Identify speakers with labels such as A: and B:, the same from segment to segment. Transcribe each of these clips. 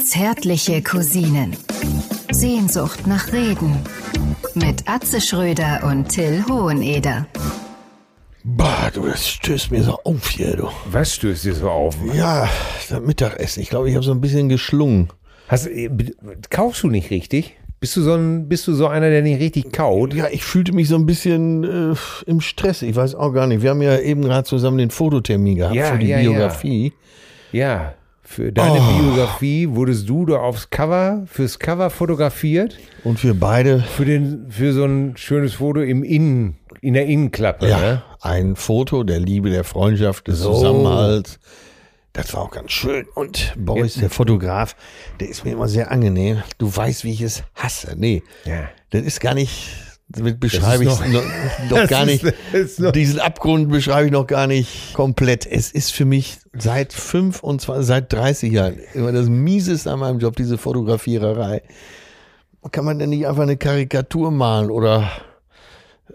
A: Zärtliche Cousinen. Sehnsucht nach Reden. Mit Atze Schröder und Till Hoheneder.
B: Bah, du, das stößt mir so auf hier, du.
C: Was stößt dir so auf?
B: Ja, das Mittagessen. Ich glaube, ich habe so ein bisschen geschlungen.
C: Hast, äh, kaufst du nicht richtig? Bist du so ein, bist du so einer, der nicht richtig kaut?
B: Ja, ich fühlte mich so ein bisschen äh, im Stress. Ich weiß auch gar nicht. Wir haben ja eben gerade zusammen den Fototermin gehabt
C: Ja,
B: für die
C: ja, ja.
B: Biografie.
C: Ja, für deine
B: Oh.
C: Biografie wurdest du da aufs Cover, fürs Cover fotografiert,
B: Und wir beide,
C: für den, für so ein schönes Foto im Innen, in der Innenklappe,
B: ja,
C: ne?
B: ein Foto der Liebe, der Freundschaft, des
C: So.
B: Zusammenhalts. Das war auch ganz schön. Und Boris, der Fotograf, der ist mir immer sehr angenehm. Du weißt, wie ich es hasse. Nee,
C: Ja.
B: das ist gar nicht, damit beschreibe ich
C: noch-
B: noch, noch gar
C: ist-
B: nicht.
C: noch-
B: diesen Abgrund beschreibe ich noch gar nicht komplett. Es ist für mich seit 25, seit 30 Jahren immer das Mieseste an meinem Job, diese Fotografiererei. Kann man denn nicht einfach eine Karikatur malen oder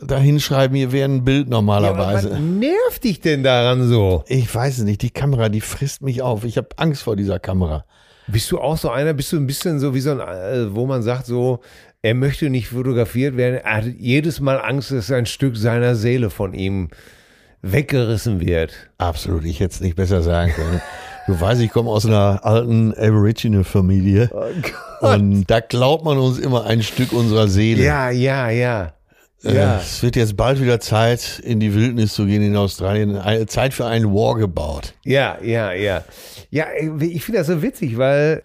B: da hinschreiben, hier wäre ein Bild
C: Ja,
B: normalerweise?
C: was nervt dich denn daran so?
B: ich weiß es nicht, die Kamera, die frisst mich auf. Ich habe Angst vor dieser Kamera.
C: Bist du auch so einer, bist du ein bisschen so wie so ein, äh, wo man sagt so, er möchte nicht fotografiert werden, er hat jedes Mal Angst, dass ein Stück seiner Seele von ihm weggerissen wird.
B: Absolut, ich hätte es nicht besser sagen können. Du weißt, ich komme aus einer alten Aboriginal-Familie. und da glaubt man uns immer ein Stück unserer Seele.
C: Ja, ja, ja.
B: Äh,
C: Ja.
B: Es wird jetzt bald wieder Zeit, in die Wildnis zu gehen in Australien. Eine Zeit für einen Walkabout.
C: Ja, ja, ja. Ja, ich finde das so witzig, weil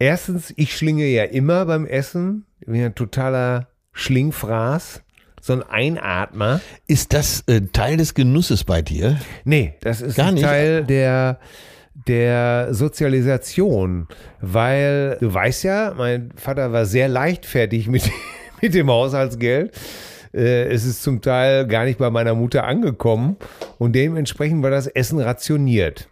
C: erstens, ich schlinge ja immer beim Essen. Ja ein totaler Schlingfraß. So ein Einatmer.
B: Ist das äh, Teil des Genusses bei dir?
C: Nee, das ist
B: Gar nicht.
C: Teil der, der Sozialisation. Weil du weißt ja, mein Vater war sehr leichtfertig mit, mit dem Haushaltsgeld. Äh, Es ist zum Teil gar nicht bei meiner Mutter angekommen und dementsprechend war das Essen rationiert.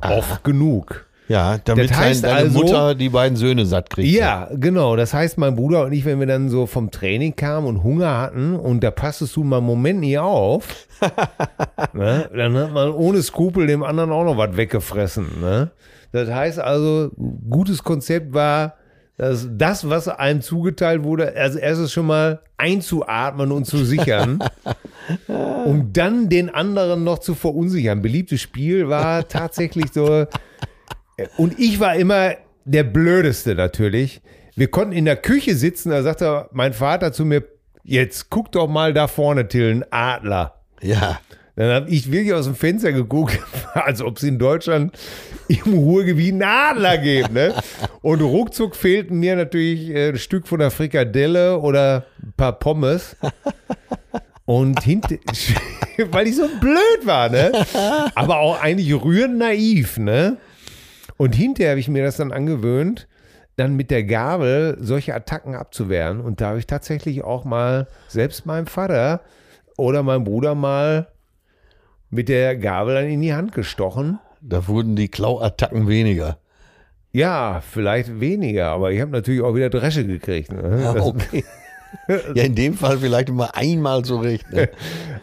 C: Oft genug.
B: Ja, damit
C: Das heißt
B: dein, deine
C: also-
B: Mutter die beiden Söhne satt kriegt.
C: Ja, genau. Das heißt, mein Bruder und ich, wenn wir dann so vom Training kamen und Hunger hatten und da passtest du mal einen Moment nie auf, ne, dann hat man ohne Skrupel dem anderen auch noch was weggefressen. Ne? Das heißt also, gutes Konzept war, dass das, was einem zugeteilt wurde, also erstes schon mal einzuatmen und zu sichern, um dann den anderen noch zu verunsichern. Beliebtes Spiel war tatsächlich so, und ich war immer der Blödeste natürlich. Wir konnten in der Küche sitzen, da sagte mein Vater zu mir, jetzt guck doch mal da vorne, Till, ein Adler.
B: Ja.
C: Dann habe ich wirklich aus dem Fenster geguckt, als ob es in Deutschland im Ruhrgebiet einen Adler gibt. Ne? Und ruckzuck fehlten mir natürlich äh, ein Stück von der Frikadelle oder ein paar Pommes. Und hinter, weil ich so blöd war, ne? Aber auch eigentlich rührend naiv, ne? Und hinterher habe ich mir das dann angewöhnt, dann mit der Gabel solche Attacken abzuwehren. Und da habe ich tatsächlich auch mal selbst meinem Vater oder meinem Bruder mal mit der Gabel dann in die Hand gestochen.
B: Da wurden die Klauattacken weniger.
C: Ja, vielleicht weniger, aber ich habe natürlich auch wieder Dresche gekriegt. Ne?
B: Ja, okay. ja, in dem Fall vielleicht immer einmal so recht. Ne?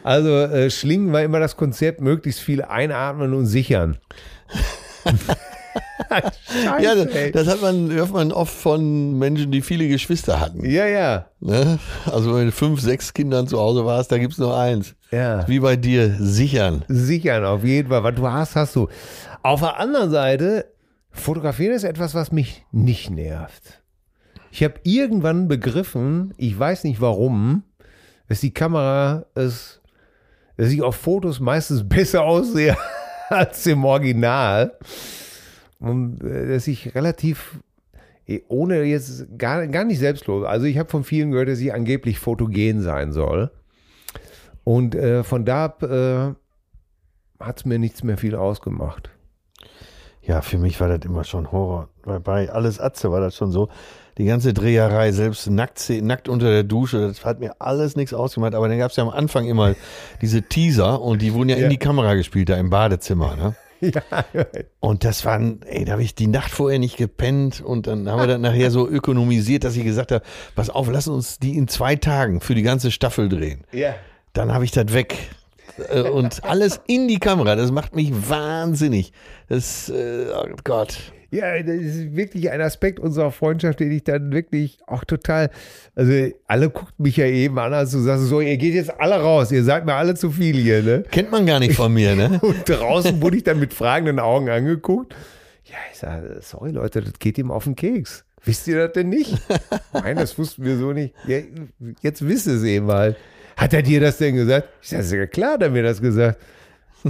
C: Also äh, Schlingen war immer das Konzept, möglichst viel einatmen und sichern. Scheiße,
B: Ja, das, das hat man, hört man oft von Menschen, die viele Geschwister hatten.
C: ja, ja,
B: Ne? Also wenn du fünf, sechs Kindern zu Hause warst, da gibt's nur eins.
C: ja.
B: Wie bei dir, sichern.
C: Sichern, auf jeden Fall. Was du hast, hast du. Auf der anderen Seite, fotografieren ist etwas, was mich nicht nervt. Ich habe irgendwann begriffen, ich weiß nicht warum, dass die Kamera es, dass ich auf Fotos meistens besser aussehe als im Original. Und äh, dass ich relativ, eh, ohne jetzt gar, gar nicht selbstlos, also ich habe von vielen gehört, dass ich angeblich fotogen sein soll. Und äh, von da ab äh, hat es mir nichts mehr viel ausgemacht.
B: Ja, für mich war das immer schon Horror. Bei, bei Alles Atze war das schon so. Die ganze Dreherei, selbst nackt, nackt unter der Dusche, das hat mir alles nichts ausgemacht. Aber dann gab es ja am Anfang immer diese Teaser und die wurden ja,
C: Ja.
B: in die Kamera gespielt, da im Badezimmer. Ne?
C: Ja,
B: Und das waren, ey, da habe ich die Nacht vorher nicht gepennt und dann haben wir das nachher so ökonomisiert, dass ich gesagt habe, pass auf, lass uns die in zwei Tagen für die ganze Staffel drehen.
C: ja.
B: Dann habe ich das weg. Äh, Und alles in die Kamera, das macht mich wahnsinnig. Das, äh, oh Gott.
C: Ja, das ist wirklich ein Aspekt unserer Freundschaft, den ich dann wirklich auch total, also alle guckt mich ja eben an, als du sagst, so, ihr geht jetzt alle raus, ihr seid mir alle zu viel hier, ne?
B: Kennt man gar nicht von mir, ne?
C: Und draußen wurde ich dann mit fragenden Augen angeguckt. Ja, ich sage, sorry Leute, das geht ihm auf den Keks. Wisst ihr das denn nicht? Nein, das wussten wir so nicht. Ja, jetzt wisst ihr es eben mal. Hat er dir das denn gesagt? Ich sage, ist ja klar, hat er mir das gesagt.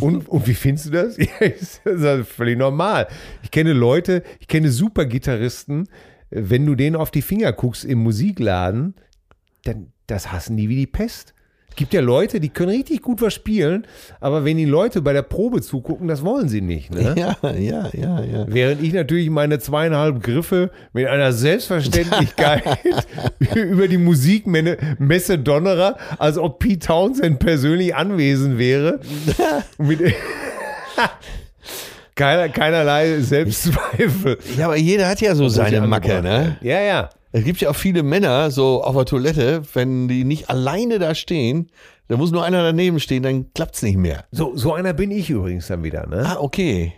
C: Und, und wie findest du das? Ja, ist das völlig normal. Ich kenne Leute, ich kenne super Gitarristen, wenn du denen auf die Finger guckst im Musikladen, dann das hassen die wie die Pest. Gibt ja Leute, die können richtig gut was spielen, aber wenn die Leute bei der Probe zugucken, das wollen sie nicht. Ne?
B: Ja, ja, ja, ja.
C: Während ich natürlich meine zweieinhalb Griffe mit einer Selbstverständlichkeit über die Musikmesse donnerer, als ob Pete Townsend persönlich anwesend wäre. mit Keiner, keinerlei Selbstzweifel.
B: Ja, aber jeder hat ja so seine Macke, ne?
C: Ja, ja.
B: Es gibt ja auch viele Männer so auf der Toilette, wenn die nicht alleine da stehen, da muss nur einer daneben stehen, dann klappt's nicht mehr.
C: So, so einer bin ich übrigens dann wieder, ne?
B: Ah, okay.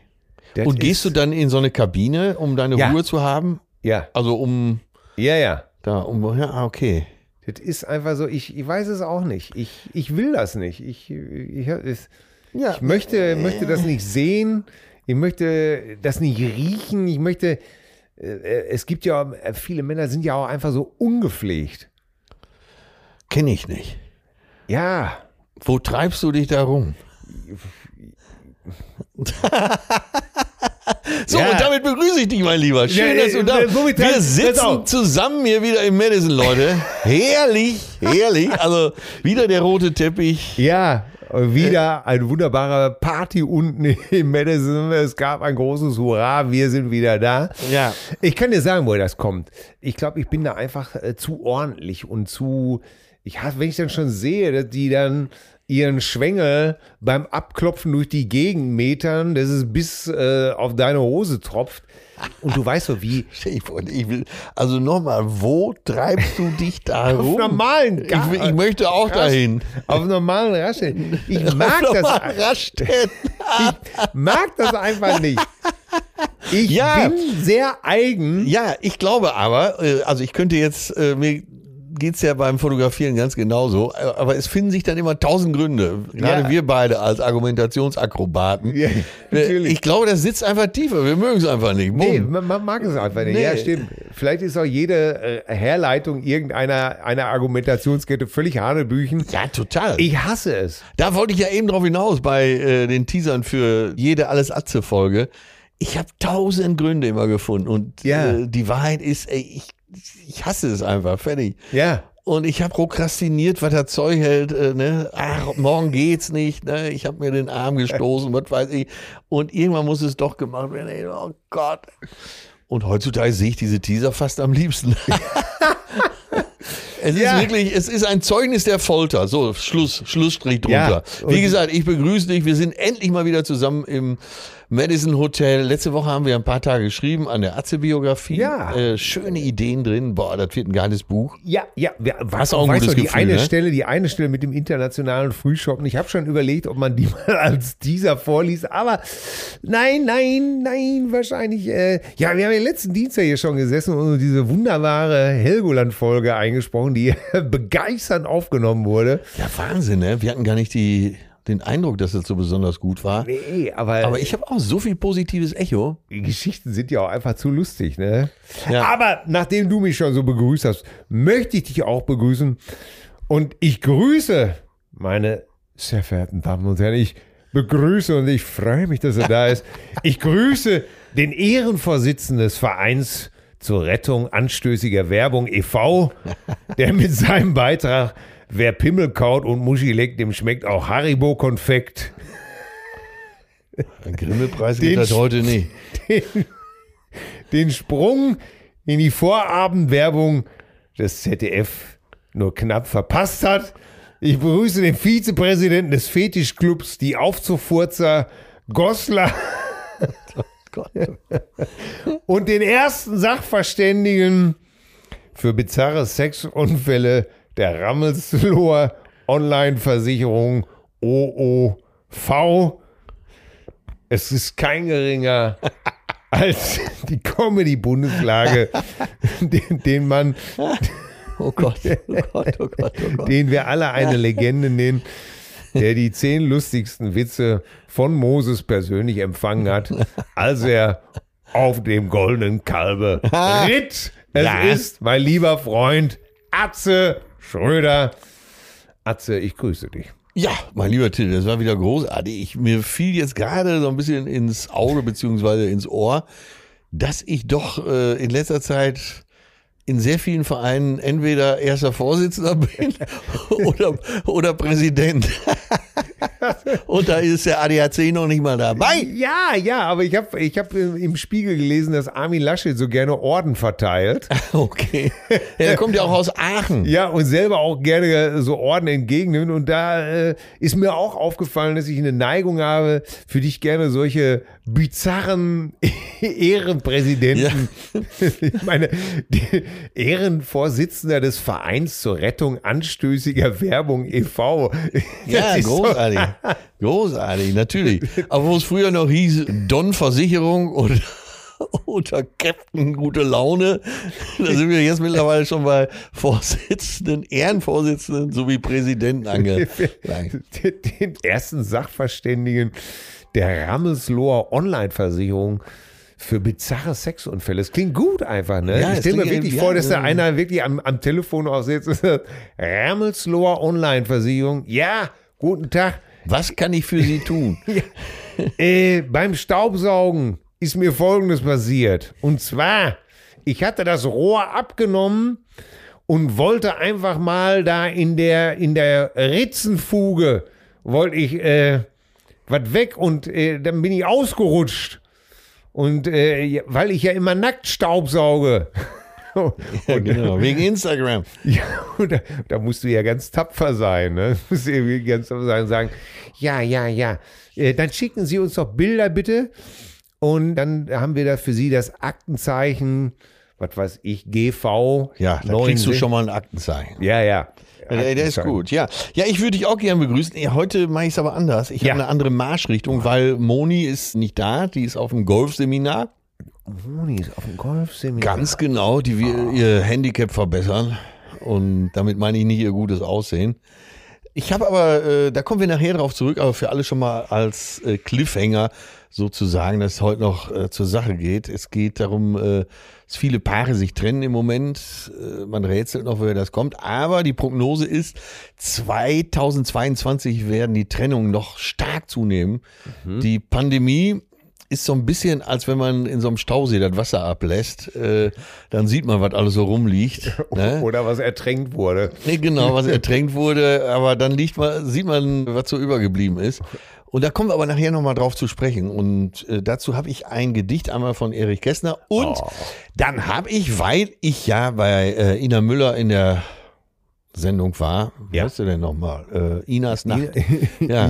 C: Das
B: Und gehst du dann in so eine Kabine, um deine
C: Ja.
B: Ruhe zu haben?
C: Ja,
B: Also um
C: ja, ja.
B: da, um ja, ah, okay.
C: Das ist einfach so, ich, ich weiß es auch nicht. Ich, ich will das nicht. Ich, ich, es,
B: Ja.
C: ich möchte, möchte das nicht sehen. Ich möchte das nicht riechen. Ich möchte, es gibt ja, viele Männer sind ja auch einfach so ungepflegt.
B: Kenne ich nicht.
C: Ja,
B: Wo treibst du dich da rum? so,
C: Ja.
B: und damit begrüße ich dich, mein Lieber. Schön,
C: Ja,
B: dass du
C: äh,
B: da
C: äh, womit-
B: Wir sitzen zusammen hier wieder im Madison, Leute. Herrlich, herrlich. Also wieder der rote Teppich.
C: ja. Wieder eine wunderbare Party unten im Madison. Es gab ein großes Hurra, wir sind wieder da.
B: Ja.
C: Ich kann dir sagen, woher das kommt. Ich glaube, ich bin da einfach äh, zu ordentlich und zu. Ich hasse, wenn ich dann schon sehe, dass die dann ihren Schwengel beim Abklopfen durch die Gegend metern, dass es bis äh, auf deine Hose tropft. Und du weißt so, wie.
B: Ich will, also nochmal, wo treibst du dich da
C: Auf
B: rum?
C: normalen
B: ich, will- ich möchte auch dahin.
C: Auf normalen Raststätten. Ich mag
B: Auf
C: das.
B: Raststätten.
C: Ich mag das einfach nicht. Ich
B: Ja.
C: bin sehr eigen.
B: Ja, ich glaube aber, äh, also ich könnte jetzt, äh, mir geht's ja beim Fotografieren ganz genauso, aber es finden sich dann immer tausend Gründe. Gerade
C: Ja.
B: wir beide als Argumentationsakrobaten.
C: Ja, natürlich.
B: Ich glaube, das sitzt einfach tiefer. Wir mögen es einfach nicht. Bumm.
C: Nee, man, mag es einfach nicht.
B: Nee.
C: Ja, stimmt. Vielleicht ist auch jede äh, Herleitung irgendeiner einer Argumentationskette völlig Hanebüchen.
B: Ja, total.
C: Ich hasse es.
B: Da wollte ich ja eben drauf hinaus bei äh, den Teasern für jede Alles Atze-Folge. Ich habe tausend Gründe immer gefunden und
C: Ja.
B: äh, die Wahrheit ist, ey, ich, ich hasse es einfach, fertig.
C: Ja.
B: Und ich habe prokrastiniert, was das Zeug hält. Äh, ne? Ach, morgen geht's nicht. Ne? Ich habe mir den Arm gestoßen, was weiß ich. Und irgendwann muss es doch gemacht werden. Ey, oh Gott. Und heutzutage sehe ich diese Teaser fast am liebsten. es
C: Ja.
B: ist wirklich, es ist ein Zeugnis der Folter. So, Schluss, Schlussstrich drunter.
C: Ja,
B: Wie gesagt, ich begrüße dich. Wir sind endlich mal wieder zusammen im Madison Hotel. Letzte Woche haben wir ein paar Tage geschrieben an der Atze-Biografie.
C: Ja.
B: Äh, schöne Ideen drin. Boah, das wird ein geiles Buch.
C: Ja, ja, ja was
B: auch ein
C: weißt
B: gutes
C: du, die
B: Gefühl,
C: eine
B: ne?
C: Stelle, die eine Stelle mit dem internationalen Frühshoppen. Ich habe schon überlegt, ob man die mal als dieser vorliest, aber nein, nein, nein, wahrscheinlich. Äh, ja, wir haben ja letzten Dienstag hier schon gesessen und diese wunderbare Helgoland-Folge eingesprochen, die begeisternd aufgenommen wurde.
B: Ja, Wahnsinn, ne? Wir hatten gar nicht die, den Eindruck, dass das so besonders gut war.
C: Nee, aber,
B: Aber ich habe auch so viel positives Echo.
C: die Geschichten sind ja auch einfach zu lustig, ne?
B: Ja.
C: Aber nachdem du mich schon so begrüßt hast, möchte ich dich auch begrüßen. Und ich grüße meine sehr verehrten Damen und Herren. Ich begrüße und ich freue mich, dass er da ist. Ich grüße den Ehrenvorsitzenden des Vereins zur Rettung anstößiger Werbung e.V., der mit seinem Beitrag Wer Pimmel kaut und Muschi leckt, dem schmeckt auch Haribo-Konfekt.
B: Ein Grimmelpreis
C: Den
B: geht das
C: Sch-
B: heute nicht.
C: den, den Sprung in die Vorabendwerbung des ZDF nur knapp verpasst hat. Ich begrüße den Vizepräsidenten des Fetischclubs, die Aufzufurzer Goslar
B: Gott.
C: und den ersten Sachverständigen für bizarre Sexunfälle der Rammelsloher Online-Versicherung OOV. Es ist kein geringer als die Comedy-Bundeslage, den, den man,
B: Oh Gott, oh Gott, oh Gott, oh Gott.
C: den wir alle eine Legende nennen, der die zehn lustigsten Witze von Moses persönlich empfangen hat, als er auf dem goldenen Kalbe ritt. Es
B: Ja.
C: ist mein lieber Freund Atze Schröder. Atze, ich grüße dich.
B: Ja, mein lieber Till, das war wieder großartig. Ich, mir fiel jetzt gerade so ein bisschen ins Auge beziehungsweise ins Ohr, dass ich doch äh, in letzter Zeit in sehr vielen Vereinen entweder erster Vorsitzender bin oder, oder Präsident. Und da ist der ADAC noch nicht mal dabei.
C: Ja, ja, aber ich habe ich hab im Spiegel gelesen, dass Armin Laschet so gerne Orden verteilt.
B: Okay. Ja, der kommt ja auch aus Aachen.
C: Ja, und selber auch gerne so Orden entgegennimmt. Und da äh, ist mir auch aufgefallen, dass ich eine Neigung habe, für dich gerne solche bizarren Ehrenpräsidenten. Ich meine, Ehrenvorsitzender des Vereins zur Rettung anstößiger Werbung e.V.
B: Ja,
C: so-
B: großartig. Großartig, natürlich. Aber wo es früher noch hieß, Don Versicherung oder, oder Captain Gute Laune, da sind wir jetzt mittlerweile schon bei Vorsitzenden, Ehrenvorsitzenden sowie Präsidenten angelangt.
C: den ersten Sachverständigen der Rammelsloher Online-Versicherung für bizarre Sexunfälle. Das klingt gut einfach, ne?
B: Ja,
C: ich
B: es
C: stelle mir wirklich vor,
B: ja,
C: dass da
B: ja.
C: einer wirklich am, am Telefon auch sitzt Rammelsloher Online-Versicherung. Ja, guten Tag.
B: Was kann ich für Sie tun?
C: Äh, beim Staubsaugen ist mir Folgendes passiert. Und zwar, ich hatte das Rohr abgenommen und wollte einfach mal da in der, in der Ritzenfuge, wollte ich äh, was weg und äh, dann bin ich ausgerutscht. Und äh, weil ich ja immer nackt staubsauge.
B: Ja, genau, wegen Instagram.
C: Ja, und da, da musst du ja ganz tapfer sein, ne? Du musst irgendwie ganz tapfer sein und sagen, ja, ja, ja. Äh, dann schicken Sie uns doch Bilder bitte. Und dann haben wir da für Sie das Aktenzeichen, was weiß ich, GV.
B: Ja, da kriegst du schon mal ein Aktenzeichen.
C: Ja, ja.
B: Ja, der ist gut, ja. Ja, ich würde dich auch gerne begrüßen. Heute mache ich es aber anders. Ich
C: Ja.
B: habe eine andere Marschrichtung, weil Moni ist nicht da. Die ist auf dem Golfseminar.
C: Moni ist auf dem Golfseminar.
B: Ganz genau, die will ihr Handicap verbessern. Und damit meine ich nicht ihr gutes Aussehen. Ich habe aber, äh, da kommen wir nachher drauf zurück, aber für alle schon mal als äh, Cliffhanger sozusagen, dass es heute noch äh, zur Sache geht. Es geht darum, äh, dass viele Paare sich trennen im Moment. Äh, man rätselt noch, woher das kommt. Aber die Prognose ist, 2022 werden die Trennungen noch stark zunehmen. Die Pandemie ist so ein bisschen, als wenn man in so einem Stausee das Wasser ablässt. Äh, dann sieht man, was alles so rumliegt. Ne?
C: Oder was ertränkt wurde.
B: Nee, genau, was ertränkt wurde, aber dann liegt man, sieht man, was so übergeblieben ist. Und da kommen wir aber nachher nochmal drauf zu sprechen. Und äh, dazu habe ich ein Gedicht einmal von Erich Kästner. Und
C: Oh.
B: dann habe ich, weil ich ja bei äh, Ina Müller in der Sendung war, wie
C: Ja.
B: heißt du denn nochmal? Äh, Inas Nacht. ja,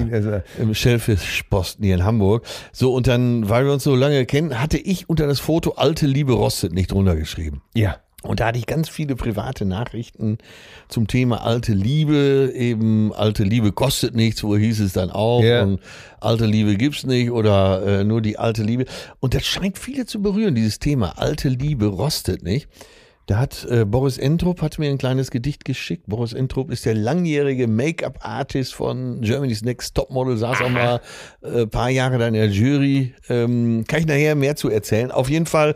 B: im Schellfischposten hier in Hamburg. So, und dann, weil wir uns so lange kennen, hatte ich unter das Foto Alte Liebe rostet nicht drunter geschrieben.
C: ja.
B: Und da hatte ich ganz viele private Nachrichten zum Thema alte Liebe, eben alte Liebe kostet nichts, wo hieß es dann auch
C: Ja.
B: und alte Liebe gibt's nicht oder äh, nur die alte Liebe. Und das scheint viele zu berühren, dieses Thema alte Liebe rostet nicht. Da hat äh, Boris Entrup hat mir ein kleines Gedicht geschickt. Boris Entrup ist der langjährige Make-up-Artist von Germany's Next Topmodel, saß auch mal äh, paar Jahre da in der Jury. Ähm, kann ich nachher mehr zu erzählen. Auf jeden Fall,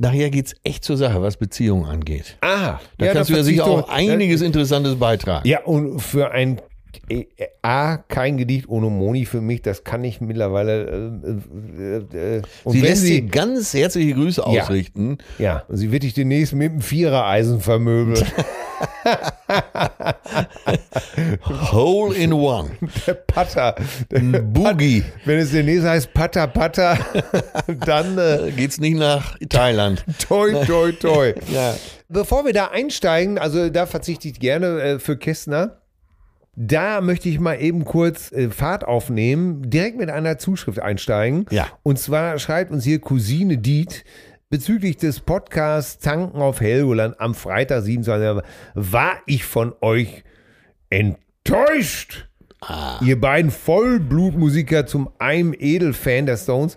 B: nachher geht's echt zur Sache, was Beziehungen angeht.
C: Ah,
B: Da kannst du ja sicher auch einiges
C: in
B: Interessantes beitragen.
C: Ja, und für ein A, kein Gedicht ohne Moni für mich, das kann ich mittlerweile. Äh, äh, äh, und
B: sie
C: wenn
B: lässt
C: sie,
B: ganz herzliche Grüße
C: Ja.
B: ausrichten.
C: ja, und sie wird dich demnächst mit dem Vierereisen vermöbeln.
B: Hole in One.
C: Der Patter. Der
B: Boogie.
C: Wenn es demnächst heißt Patter, Patter, dann äh,
B: Geht's nicht nach Thailand.
C: toi, toi, toi.
B: Ja.
C: Bevor wir da einsteigen, also da verzichte ich gerne äh, für Kästner. Da möchte ich mal eben kurz äh, Fahrt aufnehmen, direkt mit einer Zuschrift einsteigen.
B: Ja.
C: Und zwar schreibt uns hier Cousine Diet bezüglich des Podcasts Tanken auf Helgoland am Freitag 27. war ich von euch enttäuscht. Ihr beiden Vollblutmusiker zum einem Edelfan der Stones.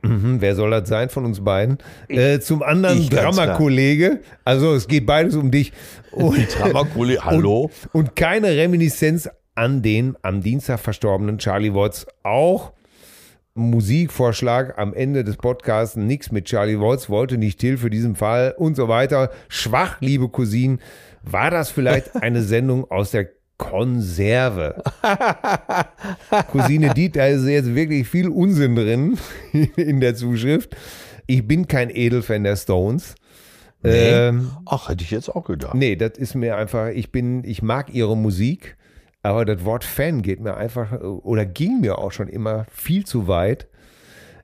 C: Mhm, wer soll das sein von uns beiden? Äh, zum anderen. Drama-Kollege. Also es geht beides um dich. Und,
B: Drama-Kollege, hallo?
C: Und, und keine Reminiszenz an den am Dienstag verstorbenen Charlie Watts. Auch Musikvorschlag am Ende des Podcasts, nichts mit Charlie Watts, wollte nicht Till für diesen Fall und so weiter. Schwach, liebe Cousinen. War das vielleicht eine Sendung aus der Konserve? Cousine Diet, da ist jetzt wirklich viel Unsinn drin in der Zuschrift. Ich bin kein Edelfan der Stones.
B: Nee.
C: Ähm,
B: Ach, hätte ich jetzt auch gedacht.
C: Nee, das ist mir einfach, ich bin, ich mag ihre Musik, aber das Wort Fan geht mir einfach oder ging mir auch schon immer viel zu weit.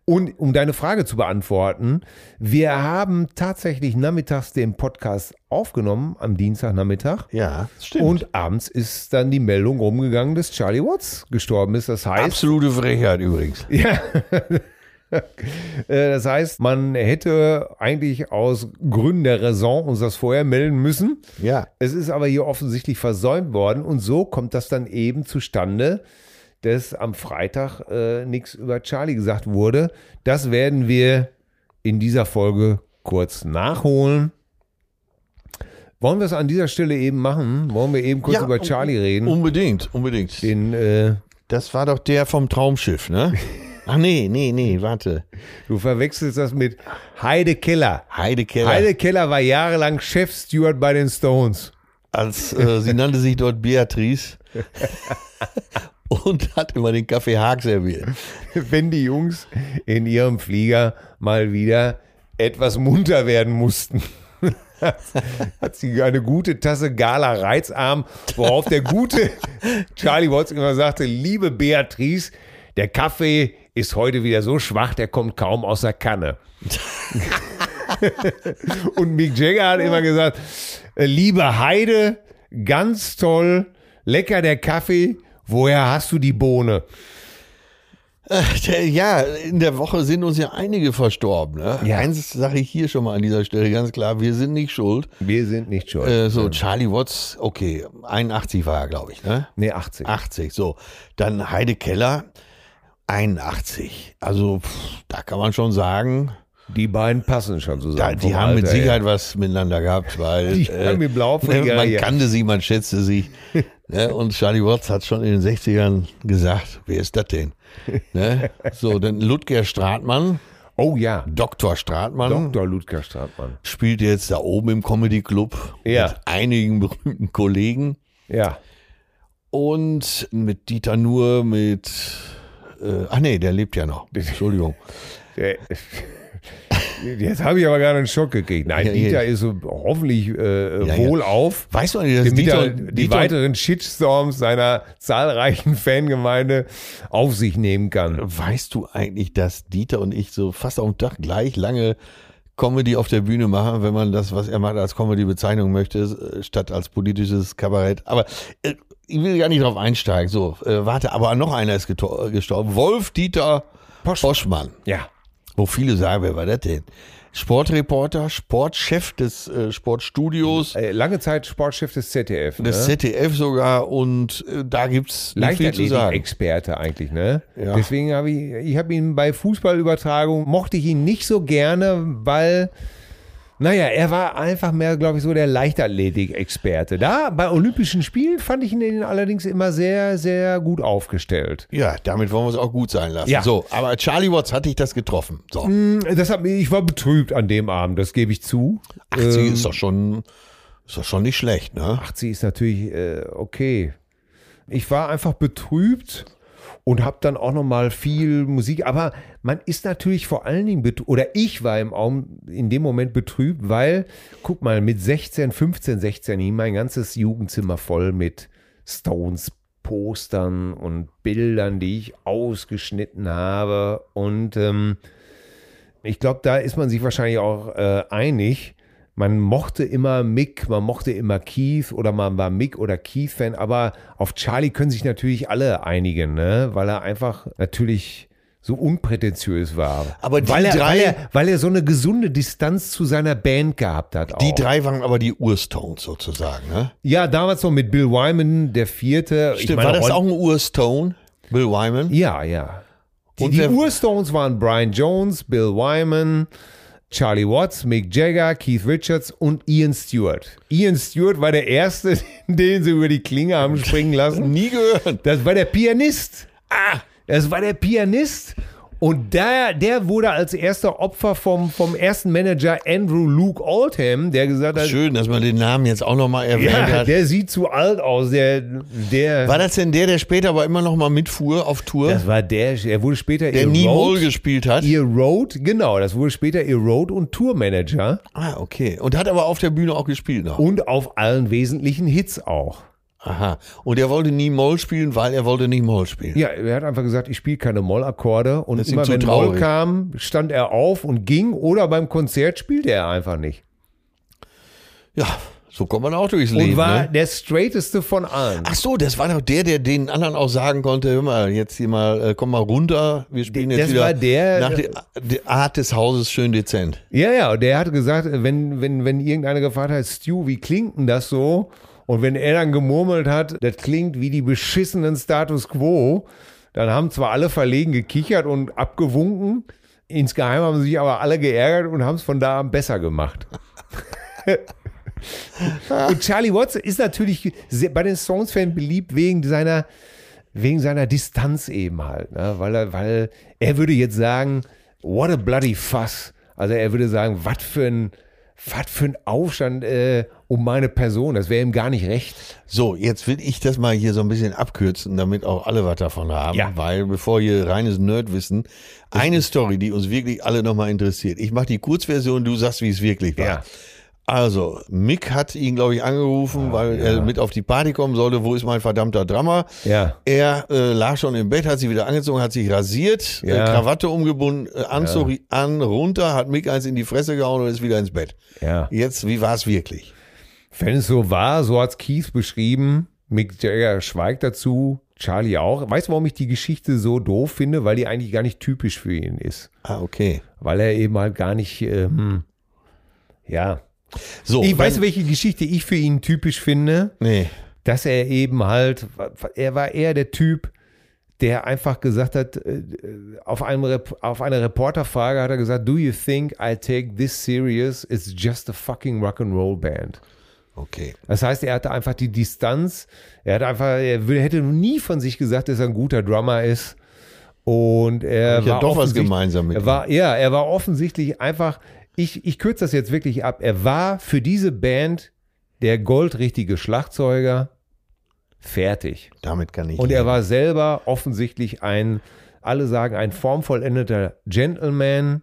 C: Und um deine Frage zu beantworten, wir haben tatsächlich nachmittags den Podcast aufgenommen, am Dienstagnachmittag.
B: Ja, stimmt.
C: Und abends ist dann die Meldung rumgegangen, dass Charlie Watts gestorben ist. Das heißt,
B: Absolute Frechheit übrigens.
C: ja. Äh, Das heißt, man hätte eigentlich aus Gründen der Raison uns das vorher melden müssen.
B: Ja.
C: Es ist aber hier offensichtlich versäumt worden und so kommt das dann eben zustande, dass am Freitag äh, nichts über Charlie gesagt wurde. Das werden wir in dieser Folge kurz nachholen. Wollen wir es an dieser Stelle eben machen? Wollen wir eben kurz
B: Ja,
C: über Charlie reden?
B: Unbedingt, unbedingt.
C: Den, äh,
B: Das war doch der vom Traumschiff, ne? Ach nee, nee, nee, warte.
C: du verwechselst das mit Heide Keller.
B: Heide Keller.
C: Heide Keller war jahrelang Chefsteward bei den Stones.
B: Als, äh, sie nannte sich dort Beatrice. und hat immer den Kaffee Haag serviert.
C: Wenn die Jungs in ihrem Flieger mal wieder etwas munter werden mussten. hat sie eine gute Tasse Gala Reizarm, worauf der gute Charlie Watts immer sagte, liebe Beatrice, der Kaffee ist heute wieder so schwach, der kommt kaum aus der Kanne. Und Mick Jagger hat immer gesagt, äh, liebe Heide, ganz toll, lecker der Kaffee, woher hast du die Bohne?
B: Äh, Ja, in der Woche sind uns ja einige verstorben. Ne?
C: Ja.
B: Eins sage ich hier schon mal an dieser Stelle ganz klar, wir sind nicht schuld.
C: Wir sind nicht schuld.
B: Äh, so, Charlie Watts, okay, 81 war er, glaube ich, ne?
C: nee, 80.
B: 80, so. Dann Heide Keller, 81. Also, pff, da kann man schon sagen,
C: Die beiden passen schon
B: da,
C: zusammen.
B: die
C: vom
B: haben mit
C: Alter her.
B: Sicherheit was miteinander gehabt, weil
C: Die haben im Laufe der
B: ne, man
C: Jahre-
B: kannte sie, man schätzte sie. ne? Und Charlie Watts hat schon in den 60ern gesagt, wer ist das denn? ne? So, dann Ludger Stratmann,
C: Oh ja,
B: Dr. Stratmann,
C: Dr. Ludger Stratmann.
B: spielt jetzt da oben im Comedy Club
C: Ja.
B: mit einigen berühmten Kollegen
C: Ja.
B: und mit Dieter Nuhr, mit, äh, ach nee, der lebt ja noch. Entschuldigung.
C: Jetzt habe ich aber gerade einen Schock gekriegt. Nein,
B: Ja,
C: Dieter ist so hoffentlich äh,
B: Ja,
C: wohl auf.
B: Weißt du eigentlich, dass Dieter,
C: er die
B: Dieter,
C: weiteren Shitstorms seiner zahlreichen Fangemeinde auf sich nehmen kann.
B: weißt du eigentlich, dass Dieter und ich so fast auf dem Tag gleich lange Comedy auf der Bühne machen, wenn man das, was er macht, als Comedy bezeichnen möchte, äh, statt als politisches Kabarett. Aber äh, ich will gar nicht drauf einsteigen. So, äh, warte, aber noch einer ist gestorben. Wolf Dieter
C: Posch-
B: Boschmann.
C: Ja.
B: Wo viele sagen, wer war das denn? Sportreporter, Sportchef des äh, Sportstudios,
C: Äh, lange Zeit Sportchef des ZDF.
B: des
C: ne?
B: ZDF sogar und äh, da gibt's nicht viel zu sagen.
C: Leichtathletik-Experte eigentlich, ne?
B: Ja.
C: Deswegen habe ich, ich habe ihn bei Fußballübertragung, mochte ich ihn nicht so gerne, weil, naja, er war einfach mehr, glaube ich, so der Leichtathletik-Experte. Da, bei Olympischen Spielen fand ich ihn allerdings immer sehr, sehr gut aufgestellt.
B: Ja, damit wollen wir es auch gut sein lassen.
C: Ja.
B: So, aber Charlie Watts hatte ich das getroffen. So,
C: Das hat, ich war betrübt an dem Abend, das gebe ich zu.
B: 80
C: Ähm,
B: ist doch schon, ist doch schon nicht schlecht, ne?
C: 80 ist natürlich äh, okay. Ich war einfach betrübt und habe dann auch noch mal viel Musik. Aber man ist natürlich vor allen Dingen oder ich war im Augen, in dem Moment betrübt, weil, guck mal, mit 16, 15, 16 hing mein ganzes Jugendzimmer voll mit Stones. Postern und Bildern, die ich ausgeschnitten habe. Und ähm, ich glaube, da ist man sich wahrscheinlich auch äh, einig. Man mochte immer Mick, man mochte immer Keith oder man war Mick oder Keith-Fan, aber auf Charlie können sich natürlich alle einigen, ne? weil er einfach natürlich so unprätentiös war.
B: Aber die
C: weil er,
B: drei-
C: weil, er, weil er so eine gesunde Distanz zu seiner Band gehabt hat. Auch.
B: Die drei waren aber die Urstones sozusagen, ne?
C: Ja, damals noch mit Bill Wyman, der vierte.
B: Stimmt,
C: meine,
B: war das auch ein Urstone? Bill Wyman?
C: Ja, ja. Die,
B: Und
C: die Urstones waren Brian Jones, Bill Wyman, Charlie Watts, Mick Jagger, Keith Richards und Ian Stewart. Ian Stewart war der Erste, den sie über die Klinge haben springen lassen.
B: Nie gehört.
C: Das war der Pianist. Ah, das war der Pianist. Und der, der wurde als erster Opfer vom, vom ersten Manager Andrew Luke Oldham, der gesagt hat,
B: Schön, dass man den Namen jetzt auch nochmal erwähnt
C: ja,
B: hat.
C: der sieht zu alt aus. Der, der,
B: War das denn der, der später aber immer noch mal mitfuhr auf Tour?
C: das war der, er wurde später
B: der nie Moll gespielt hat?
C: Erode, genau, das wurde später Erode und Tourmanager
B: Ah, okay. Und hat aber auf der Bühne auch gespielt noch.
C: und auf allen wesentlichen Hits auch.
B: Aha. Und er wollte nie Moll spielen, weil er wollte nicht Moll spielen.
C: Ja, er hat einfach gesagt, ich spiele keine Mollakkorde und
B: Das
C: immer wenn Moll
B: traurig.
C: kam, stand er auf und ging oder beim Konzert spielte er einfach nicht.
B: Ja, so kommt man auch durchs Leben.
C: Und war
B: ne?
C: der straighteste von allen.
B: Ach so, das war doch der, der den anderen auch sagen konnte, hör mal, jetzt hier mal, äh, komm mal runter, wir spielen jetzt
C: Das
B: wieder
C: war der-
B: nach der, der Art des Hauses schön dezent.
C: Ja, ja, und der hat gesagt, wenn, wenn, wenn irgendeiner gefragt hat, Stu, wie klingt denn das so? Und wenn er dann gemurmelt hat, das klingt wie die beschissenen Status Quo, dann haben zwar alle verlegen gekichert und abgewunken, insgeheim haben sich aber alle geärgert und haben es von da an besser gemacht. und Charlie Watts ist natürlich bei den Stones-Fans beliebt wegen seiner, wegen seiner Distanz eben halt, ne? weil, er, weil er würde jetzt sagen, what a bloody fuss. Also er würde sagen, was für ein, was für ein Aufstand äh, um meine Person. Das wäre ihm gar nicht recht.
B: So, jetzt will ich das mal hier so ein bisschen abkürzen, damit auch alle was davon haben.
C: Ja.
B: Weil, bevor hier reines Nerdwissen, eine Story, die uns wirklich alle nochmal interessiert. Ich mache die Kurzversion, du sagst, wie es wirklich war.
C: Ja.
B: Also, Mick hat ihn, glaube ich, angerufen, weil er mit auf die Party kommen sollte. Wo ist mein verdammter Drummer?
C: Ja.
B: Er äh, lag schon im Bett, hat sich wieder angezogen, hat sich rasiert,
C: Ja.
B: äh, Krawatte umgebunden, äh, Anzug an, runter, hat Mick eins in die Fresse gehauen und ist wieder ins Bett.
C: Ja.
B: Jetzt, wie war es wirklich?
C: Wenn es so war, so hat es Keith beschrieben, Mick Jagger schweigt dazu, Charlie auch. Weißt du, warum ich die Geschichte so doof finde? Weil die eigentlich gar nicht typisch für ihn ist.
B: Ah, okay.
C: Weil er eben halt gar nicht, ähm, ja.
B: So,
C: Ich weiß, welche Geschichte ich für ihn typisch finde,
B: Nee.
C: dass er eben halt, er war eher der Typ, der einfach gesagt hat, äh, auf, einem, auf eine Reporterfrage hat er gesagt, do you think I take this serious? It's just a fucking rock'n'roll band.
B: Okay.
C: Das heißt, er hatte einfach die Distanz. Er hat einfach, er hätte nie von sich gesagt, dass er ein guter Drummer ist. Und er
B: ich ja
C: war
B: doch was gemeinsam mit
C: er war, Ja, er war offensichtlich einfach. Ich, ich kürze das jetzt wirklich ab. Er war für diese Band der goldrichtige Schlagzeuger. Fertig.
B: Damit kann ich.
C: Und er
B: leben.
C: war selber offensichtlich ein, alle sagen, ein formvollendeter Gentleman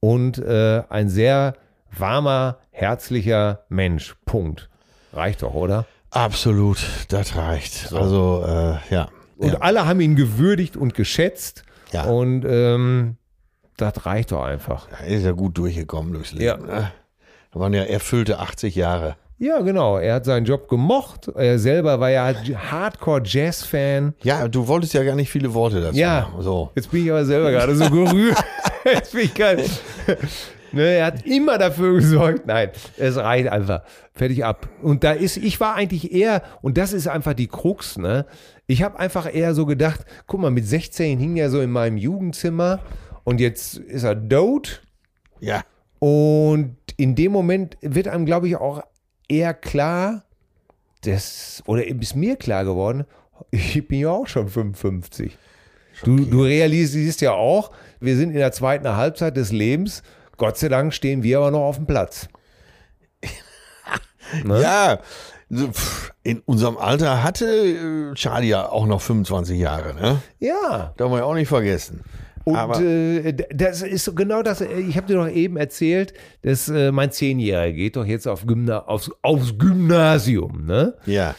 C: und äh, ein sehr warmer, herzlicher Mensch. Punkt. Reicht doch, oder?
B: Absolut, das reicht. Also, äh, ja.
C: Und
B: ja.
C: alle haben ihn gewürdigt und geschätzt.
B: Ja.
C: Und ähm, das reicht doch einfach.
B: Er ist ja gut durchgekommen durchs Leben.
C: Ja.
B: Ne? Da waren ja erfüllte 80 Jahre.
C: Ja, genau. Er hat seinen Job gemocht. Er selber war ja Hardcore-Jazz-Fan.
B: Ja, du wolltest ja gar nicht viele Worte dazu
C: Ja.
B: haben. So.
C: Jetzt bin ich aber selber gerade so gerührt. Jetzt bin ich gerade. Ne, er hat immer dafür gesorgt. Nein, es reicht einfach. Fertig ab. Und da ist, ich war eigentlich eher, und das ist einfach die Krux, ne? Ich habe einfach eher so gedacht, guck mal, mit 16 hing er so in meinem Jugendzimmer und jetzt ist er dood.
B: Ja.
C: Und in dem Moment wird einem, glaube ich, auch eher klar, dass, oder ist mir klar geworden, ich bin ja auch schon 55. Du, du realisierst ja auch, wir sind in der zweiten Halbzeit des Lebens. Gott sei Dank stehen wir aber noch auf dem Platz. Ne?
B: Ja. In unserem Alter hatte äh, Charlie ja auch noch 25 Jahre, ne?
C: Ja.
B: Darf man ja auch nicht vergessen.
C: Und
B: Aber
C: äh, das ist so genau das. äh, Ich habe dir doch eben erzählt, dass äh, mein Zehnjähriger geht doch jetzt auf Gymna aufs, aufs Gymnasium, ne?
B: ja.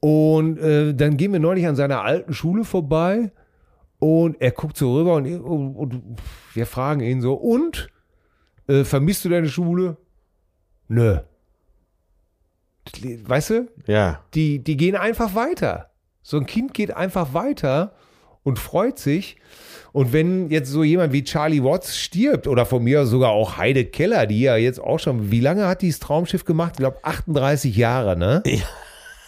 C: Und äh, dann gehen wir neulich an seiner alten Schule vorbei und er guckt so rüber und, und, und wir fragen ihn so, und? Äh, vermisst du deine Schule? Nö. Weißt du,
B: Ja.
C: die, die gehen einfach weiter. So ein Kind geht einfach weiter und freut sich. Und wenn jetzt so jemand wie Charlie Watts stirbt oder von mir sogar auch Heide Keller, die ja jetzt auch schon, wie lange hat dieses Traumschiff gemacht? Ich glaube 38 Jahre, ne?
B: Ja.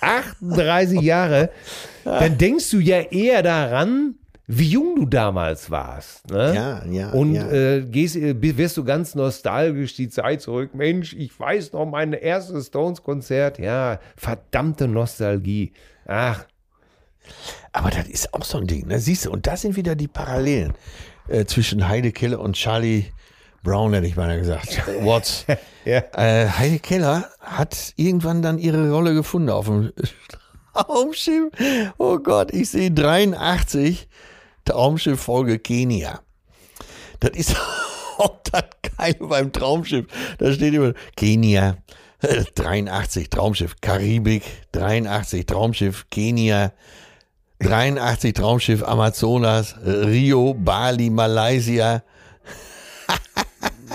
C: 38 Jahre. Dann denkst du ja eher daran, wie jung du damals warst. Ne?
B: Ja, ja,
C: Und
B: ja.
C: Äh, gehst, äh, wirst du ganz nostalgisch die Zeit zurück. Mensch, ich weiß noch mein erstes Stones-Konzert. Ja, verdammte Nostalgie. Ach,
B: Aber das ist auch so ein Ding, ne? Siehst du, und das sind wieder die Parallelen äh, zwischen Heide Keller und Charlie Brown, hätte ich mal gesagt. Watts.
C: Ja.
B: Äh, Heide Keller hat irgendwann dann ihre Rolle gefunden auf dem Traumschiff. Oh Gott, ich sehe 83 Traumschiff Folge Kenia. Das ist auch das Geile beim Traumschiff. Da steht immer Kenia. äh, 83 Traumschiff Karibik, 83 Traumschiff Kenia, 83 Traumschiff Amazonas, Rio, Bali, Malaysia.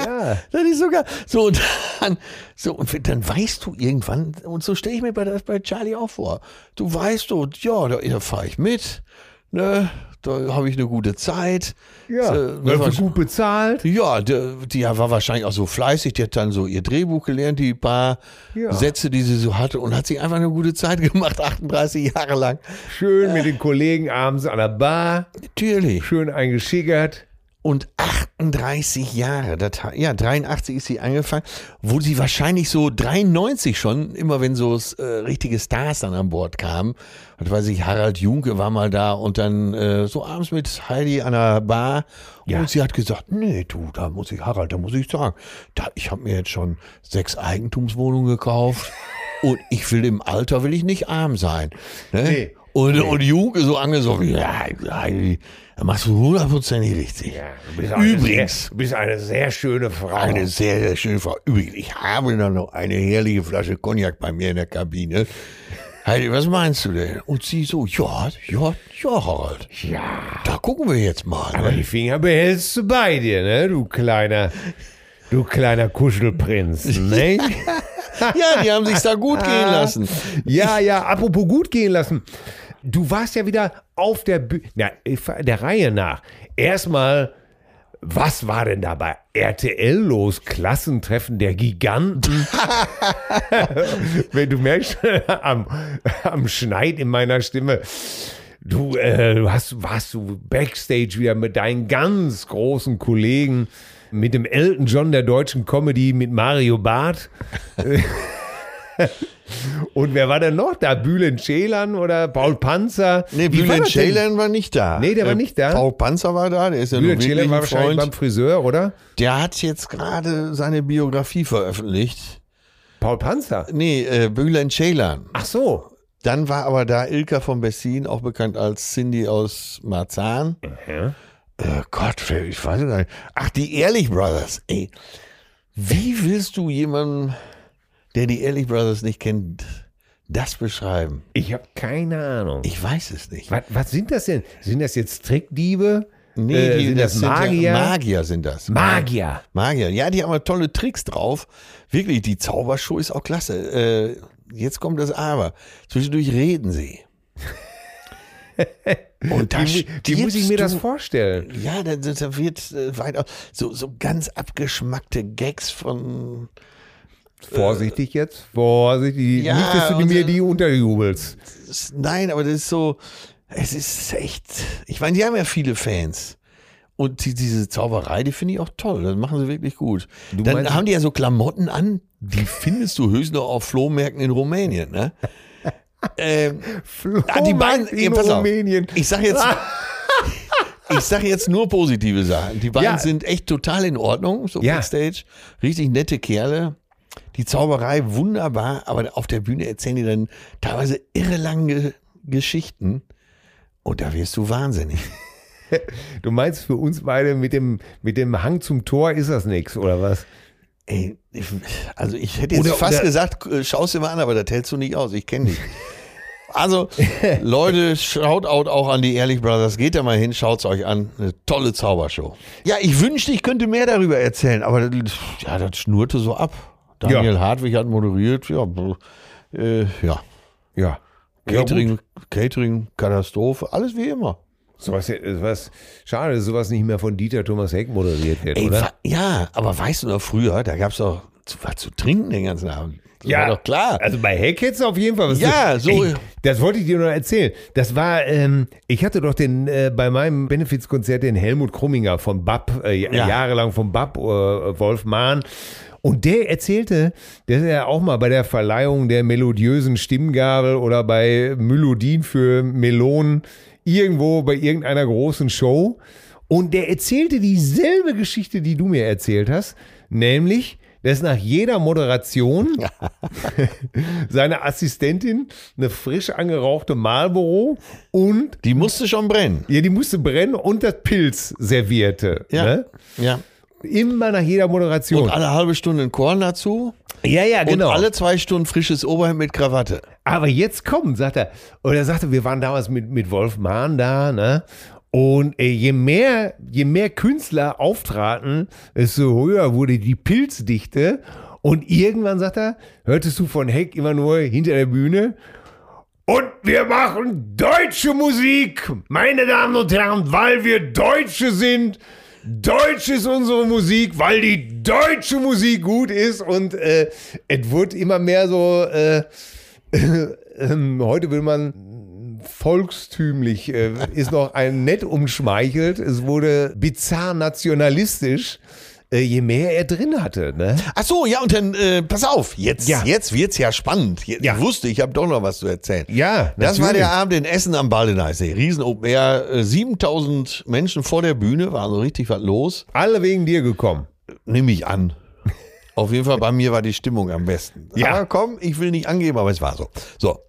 C: ja.
B: Das ist sogar so und dann so und dann weißt du irgendwann und so stelle ich mir bei, das bei Charlie auch vor. Du weißt du, ja, da, da fahre ich mit, ne, da habe ich eine gute Zeit.
C: Ja,
B: Äh, war-
C: gut bezahlt.
B: ja, die, die war wahrscheinlich auch so fleißig, die hat dann so ihr Drehbuch gelernt, die paar
C: Ja.
B: Sätze, die sie so hatte und hat sich einfach eine gute Zeit gemacht, 38 Jahre lang.
C: Schön mit den Kollegen abends an der Bar.
B: Natürlich.
C: Schön eingeschickert.
B: Und 38 Jahre, das, ja, 83 ist sie angefangen, wo sie wahrscheinlich so 93 schon, immer wenn so äh, richtige Stars dann an Bord kamen, was weiß ich, Harald Junke war mal da und dann äh, so abends mit Heidi an der Bar
C: Ja.
B: und sie hat gesagt, nee, du, da muss ich, Harald, da muss ich sagen, da, ich habe mir jetzt schon sechs Eigentumswohnungen gekauft und ich will im Alter, will ich nicht arm sein. Ne?
C: Nee.
B: Und, und Junke so angesoffen, ja, Heidi, da machst du hundertprozentig richtig.
C: Ja, du bist
B: Übrigens.
C: Sehr, du bist eine sehr schöne Frau.
B: Eine sehr, sehr schöne Frau. Übrigens, ich habe da noch eine herrliche Flasche Cognac bei mir in der Kabine. Heidi, was meinst du denn? Und sie so, ja, ja, ja, Harald.
C: ja.
B: Da gucken wir jetzt mal.
C: Aber
B: Ne?
C: die Finger behältst du bei dir, ne? Du kleiner, du kleiner Kuschelprinz, ne?
B: Ja, die haben sich da gut gehen lassen.
C: Ja, ja, apropos gut gehen lassen. Du warst ja wieder auf der Bühne, na, der Reihe nach. Erstmal, was war denn da bei RTL los? Klassentreffen der Giganten? Wenn du merkst, am, am Schneid in meiner Stimme, du, äh, hast, warst du Backstage wieder mit deinen ganz großen Kollegen, mit dem Elton John der deutschen Comedy, mit Mario Barth. Und wer war denn noch da? Bülent Ceylan oder Paul Panzer?
B: Nee,
C: Wie war?
B: Ceylan war nicht da.
C: Nee, der war nicht da.
B: Paul Panzer war da, der ist ja nur
C: Bülent
B: wirklich
C: Ceylan war
B: ein
C: wahrscheinlich
B: Freund.
C: beim Friseur, oder?
B: Der hat jetzt gerade seine Biografie veröffentlicht.
C: Paul Panzer.
B: Nee, äh, Bülent Ceylan.
C: Ach so.
B: Dann war aber da Ilka von Bessin, auch bekannt als Cindy aus Marzahn.
C: Ja.
B: Äh, Gott, ich weiß gar nicht. Ach, die Ehrlich Brothers. Ey, wie willst du jemanden, der die Ehrlich Brothers nicht kennt, das beschreiben?
C: Ich habe keine Ahnung.
B: Ich weiß es nicht.
C: was, was sind das denn? Sind das jetzt Trickdiebe?
B: Nee,
C: Äh,
B: die,
C: sind das
B: sind
C: Magier?
B: Ja, Magier sind das.
C: Magier.
B: Magier. Ja, die haben mal tolle Tricks drauf. Wirklich, die Zaubershow ist auch klasse. Äh, jetzt kommt das Aber. Zwischendurch reden sie. Und da
C: Wie, wie muss ich mir das
B: du-
C: vorstellen?
B: Ja, da, wird äh, weit so, so ganz abgeschmackte Gags von.
C: Vorsichtig jetzt. Vorsichtig.
B: Ja,
C: Nicht, dass du mir die unterjubelst.
B: Nein, aber das ist so. Es ist echt. Ich meine, die haben ja viele Fans. Und die, diese Zauberei, die finde ich auch toll. Das machen sie wirklich gut.
C: Du
B: Dann
C: meinst-
B: haben die ja so Klamotten an, die findest du höchstens noch auf Flohmärkten in Rumänien, ne? ähm, ah, die beiden,
C: in
B: ja, pass auf.
C: Rumänien.
B: Ich sag jetzt, ich sag jetzt nur positive Sachen. Die beiden
C: Ja.
B: sind echt total in Ordnung, so
C: Ja.
B: Backstage. Richtig nette Kerle. Die Zauberei wunderbar, aber auf der Bühne erzählen die dann teilweise irre lange Geschichten. Und da wirst du wahnsinnig.
C: Du meinst für uns beide mit dem, mit dem Hang zum Tor ist das nichts, oder was?
B: Ey, also ich hätte jetzt
C: Oder-
B: fast
C: oder-
B: gesagt, äh, schau's dir mal an, aber das hältst du nicht aus. Ich kenne dich. Also, Leute, Shoutout auch an die Ehrlich Brothers. Geht da mal hin, schaut's euch an. Eine tolle Zaubershow. Ja, ich wünschte, ich könnte mehr darüber erzählen, aber das, ja, das schnurrte so ab. Daniel Hartwig hat moderiert. Ja, äh, ja.
C: Ja.
B: Catering, Catering, Katastrophe, alles wie immer.
C: Sowas, sowas, schade, dass sowas nicht mehr von Dieter Thomas Heck moderiert wird,
B: Ey,
C: oder?
B: ja, aber weißt du noch früher, da gab's doch zu, was zu trinken den ganzen Abend. Das war doch klar.
C: Also bei Heck hättest du auf jeden Fall was.
B: Ja, so-
C: Ey, das wollte ich dir noch erzählen. Das war, ähm, ich hatte doch den äh, bei meinem Benefizkonzert den Helmut Krumminger von BAP, äh,
B: Ja.
C: jahrelang von BAP, äh, Wolf Mahn. Und der erzählte, dass er auch mal bei der Verleihung der melodiösen Stimmgabel oder bei Melodien für Melonen irgendwo bei irgendeiner großen Show. Und der erzählte dieselbe Geschichte, die du mir erzählt hast, nämlich, dass nach jeder Moderation seine Assistentin eine frisch angerauchte Marlboro und
B: Die musste schon brennen.
C: ja, die musste brennen und das Pilz servierte.
B: Ja.
C: Ne?
B: Ja.
C: Immer nach jeder Moderation.
B: Und alle halbe Stunde ein Korn dazu.
C: ja, ja, genau.
B: Und alle zwei Stunden frisches Oberhemd mit Krawatte.
C: Aber jetzt kommt, sagt er. Und er sagte, wir waren damals mit, mit Wolf Mahn da, ne? Und äh, je mehr, je mehr Künstler auftraten, desto höher wurde die Pilzdichte. Und irgendwann, sagt er, hörtest du von Heck immer nur hinter der Bühne. Und wir machen deutsche Musik, meine Damen und Herren, weil wir Deutsche sind. Deutsch ist unsere Musik, weil die deutsche Musik gut ist. Und äh, es wird immer mehr so, äh, ähm, heute will man volkstümlich, äh, ist noch ein nett umschmeichelt. Es wurde bizarr nationalistisch, äh, je mehr er drin hatte. Ne?
B: Ach so, ja, und dann, äh, pass auf, jetzt,
C: Ja.
B: jetzt wird's ja spannend. Jetzt,
C: Ja.
B: Ich wusste, ich habe doch noch was zu erzählen.
C: Ja,
B: Das war
C: natürlich.
B: der Abend in Essen am Baldeneysee. Riesen Open Air, äh, 7000 Menschen vor der Bühne, war so richtig was los.
C: Alle wegen dir gekommen.
B: Nimm ich an. Auf jeden Fall bei mir war die Stimmung am besten.
C: Ja.
B: Aber komm, ich will nicht angeben, aber es war so. So.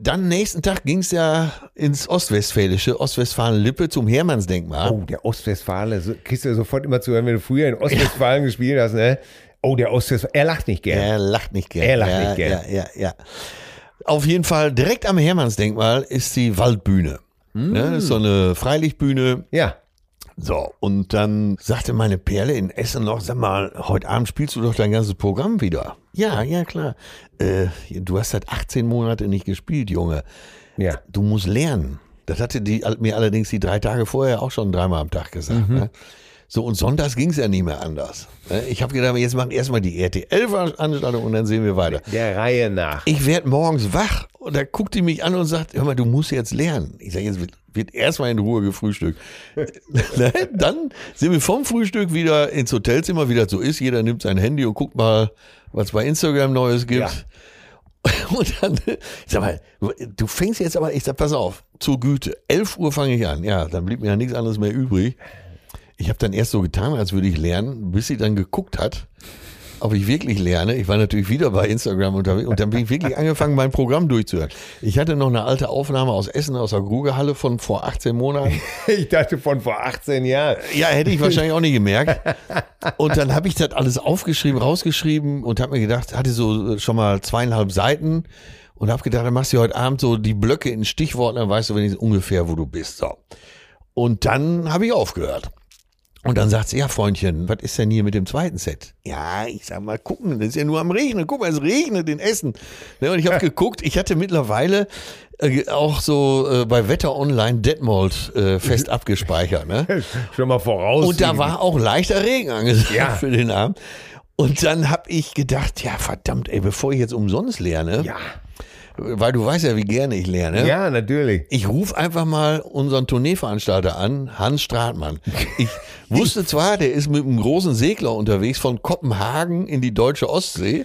B: Dann nächsten Tag ging's ja ins Ostwestfälische, Ostwestfalen-Lippe zum Hermannsdenkmal.
C: Oh, der Ostwestfale, so, kriegst du sofort immer zu hören, wenn du früher in Ostwestfalen gespielt hast, ne? Oh, der Ostwestfale, er lacht nicht gern.
B: Er lacht nicht gern.
C: Er lacht
B: ja,
C: nicht gern.
B: Ja, ja, ja. Auf jeden Fall, direkt am Hermannsdenkmal ist die Waldbühne.
C: Mm.
B: Ne, das ist so eine Freilichtbühne.
C: Ja.
B: So, und dann sagte meine Perle in Essen noch, sag mal, heute Abend spielst du doch dein ganzes Programm wieder. Ja, ja, klar. Äh, du hast seit 18 Monate nicht gespielt, Junge.
C: Ja.
B: Du musst lernen. Das hatte die mir allerdings die drei Tage vorher auch schon dreimal am Tag gesagt. Ne? So, und sonntags ging es ja nicht mehr anders. Ne? Ich habe gedacht, jetzt machen erstmal die RTL-Veranstaltung und dann sehen wir weiter.
C: Der Reihe nach.
B: Ich werde morgens wach und da guckt die mich an und sagt, hör mal, du musst jetzt lernen. Ich sage, jetzt wird, wird erstmal in Ruhe gefrühstückt. Ne? Dann sind wir vom Frühstück wieder ins Hotelzimmer, wie das so ist. Jeder nimmt sein Handy und guckt mal, was bei Instagram Neues gibt.
C: Ja.
B: Und dann, ich sag mal, du fängst jetzt aber, ich sag, pass auf, zur Güte, 11 Uhr fange ich an. Ja, dann blieb mir ja nichts anderes mehr übrig. Ich habe dann erst so getan, als würde ich lernen, bis sie dann geguckt hat, ob ich wirklich lerne. Ich war natürlich wieder bei Instagram unterwegs und dann bin ich wirklich angefangen, mein Programm durchzuhören. Ich hatte noch eine alte Aufnahme aus Essen, aus der Grugehalle von vor 18 Monaten.
C: Ich dachte von vor 18 Jahren.
B: Ja, hätte ich wahrscheinlich auch nicht gemerkt. Und dann habe ich das alles aufgeschrieben, rausgeschrieben und habe mir gedacht, hatte so äh, schon mal zweieinhalb Seiten und habe gedacht, dann machst du heute Abend so die Blöcke in Stichworten, dann weißt du wenigstens ungefähr, wo du bist. So. Und dann habe ich aufgehört. Und dann sagt sie, ja, Freundchen, was ist denn hier mit dem zweiten Set? Ja, ich sag mal, gucken, das ist ja nur am Regnen. Guck mal, es regnet in Essen. Ne, und ich habe geguckt, ich hatte mittlerweile äh, auch so äh, bei Wetter Online Detmold äh, fest abgespeichert. Ne?
C: Schon mal voraus.
B: Und da war auch leichter Regen angesagt
C: Ja.
B: für den Abend. Und dann habe ich gedacht, ja verdammt, ey, bevor ich jetzt umsonst lerne,
C: Ja.
B: Weil du weißt ja, wie gerne ich lerne.
C: Ja, natürlich.
B: Ich rufe einfach mal unseren Tourneeveranstalter an, Hans Stratmann. Ich wusste zwar, der ist mit einem großen Segler unterwegs von Kopenhagen in die deutsche Ostsee.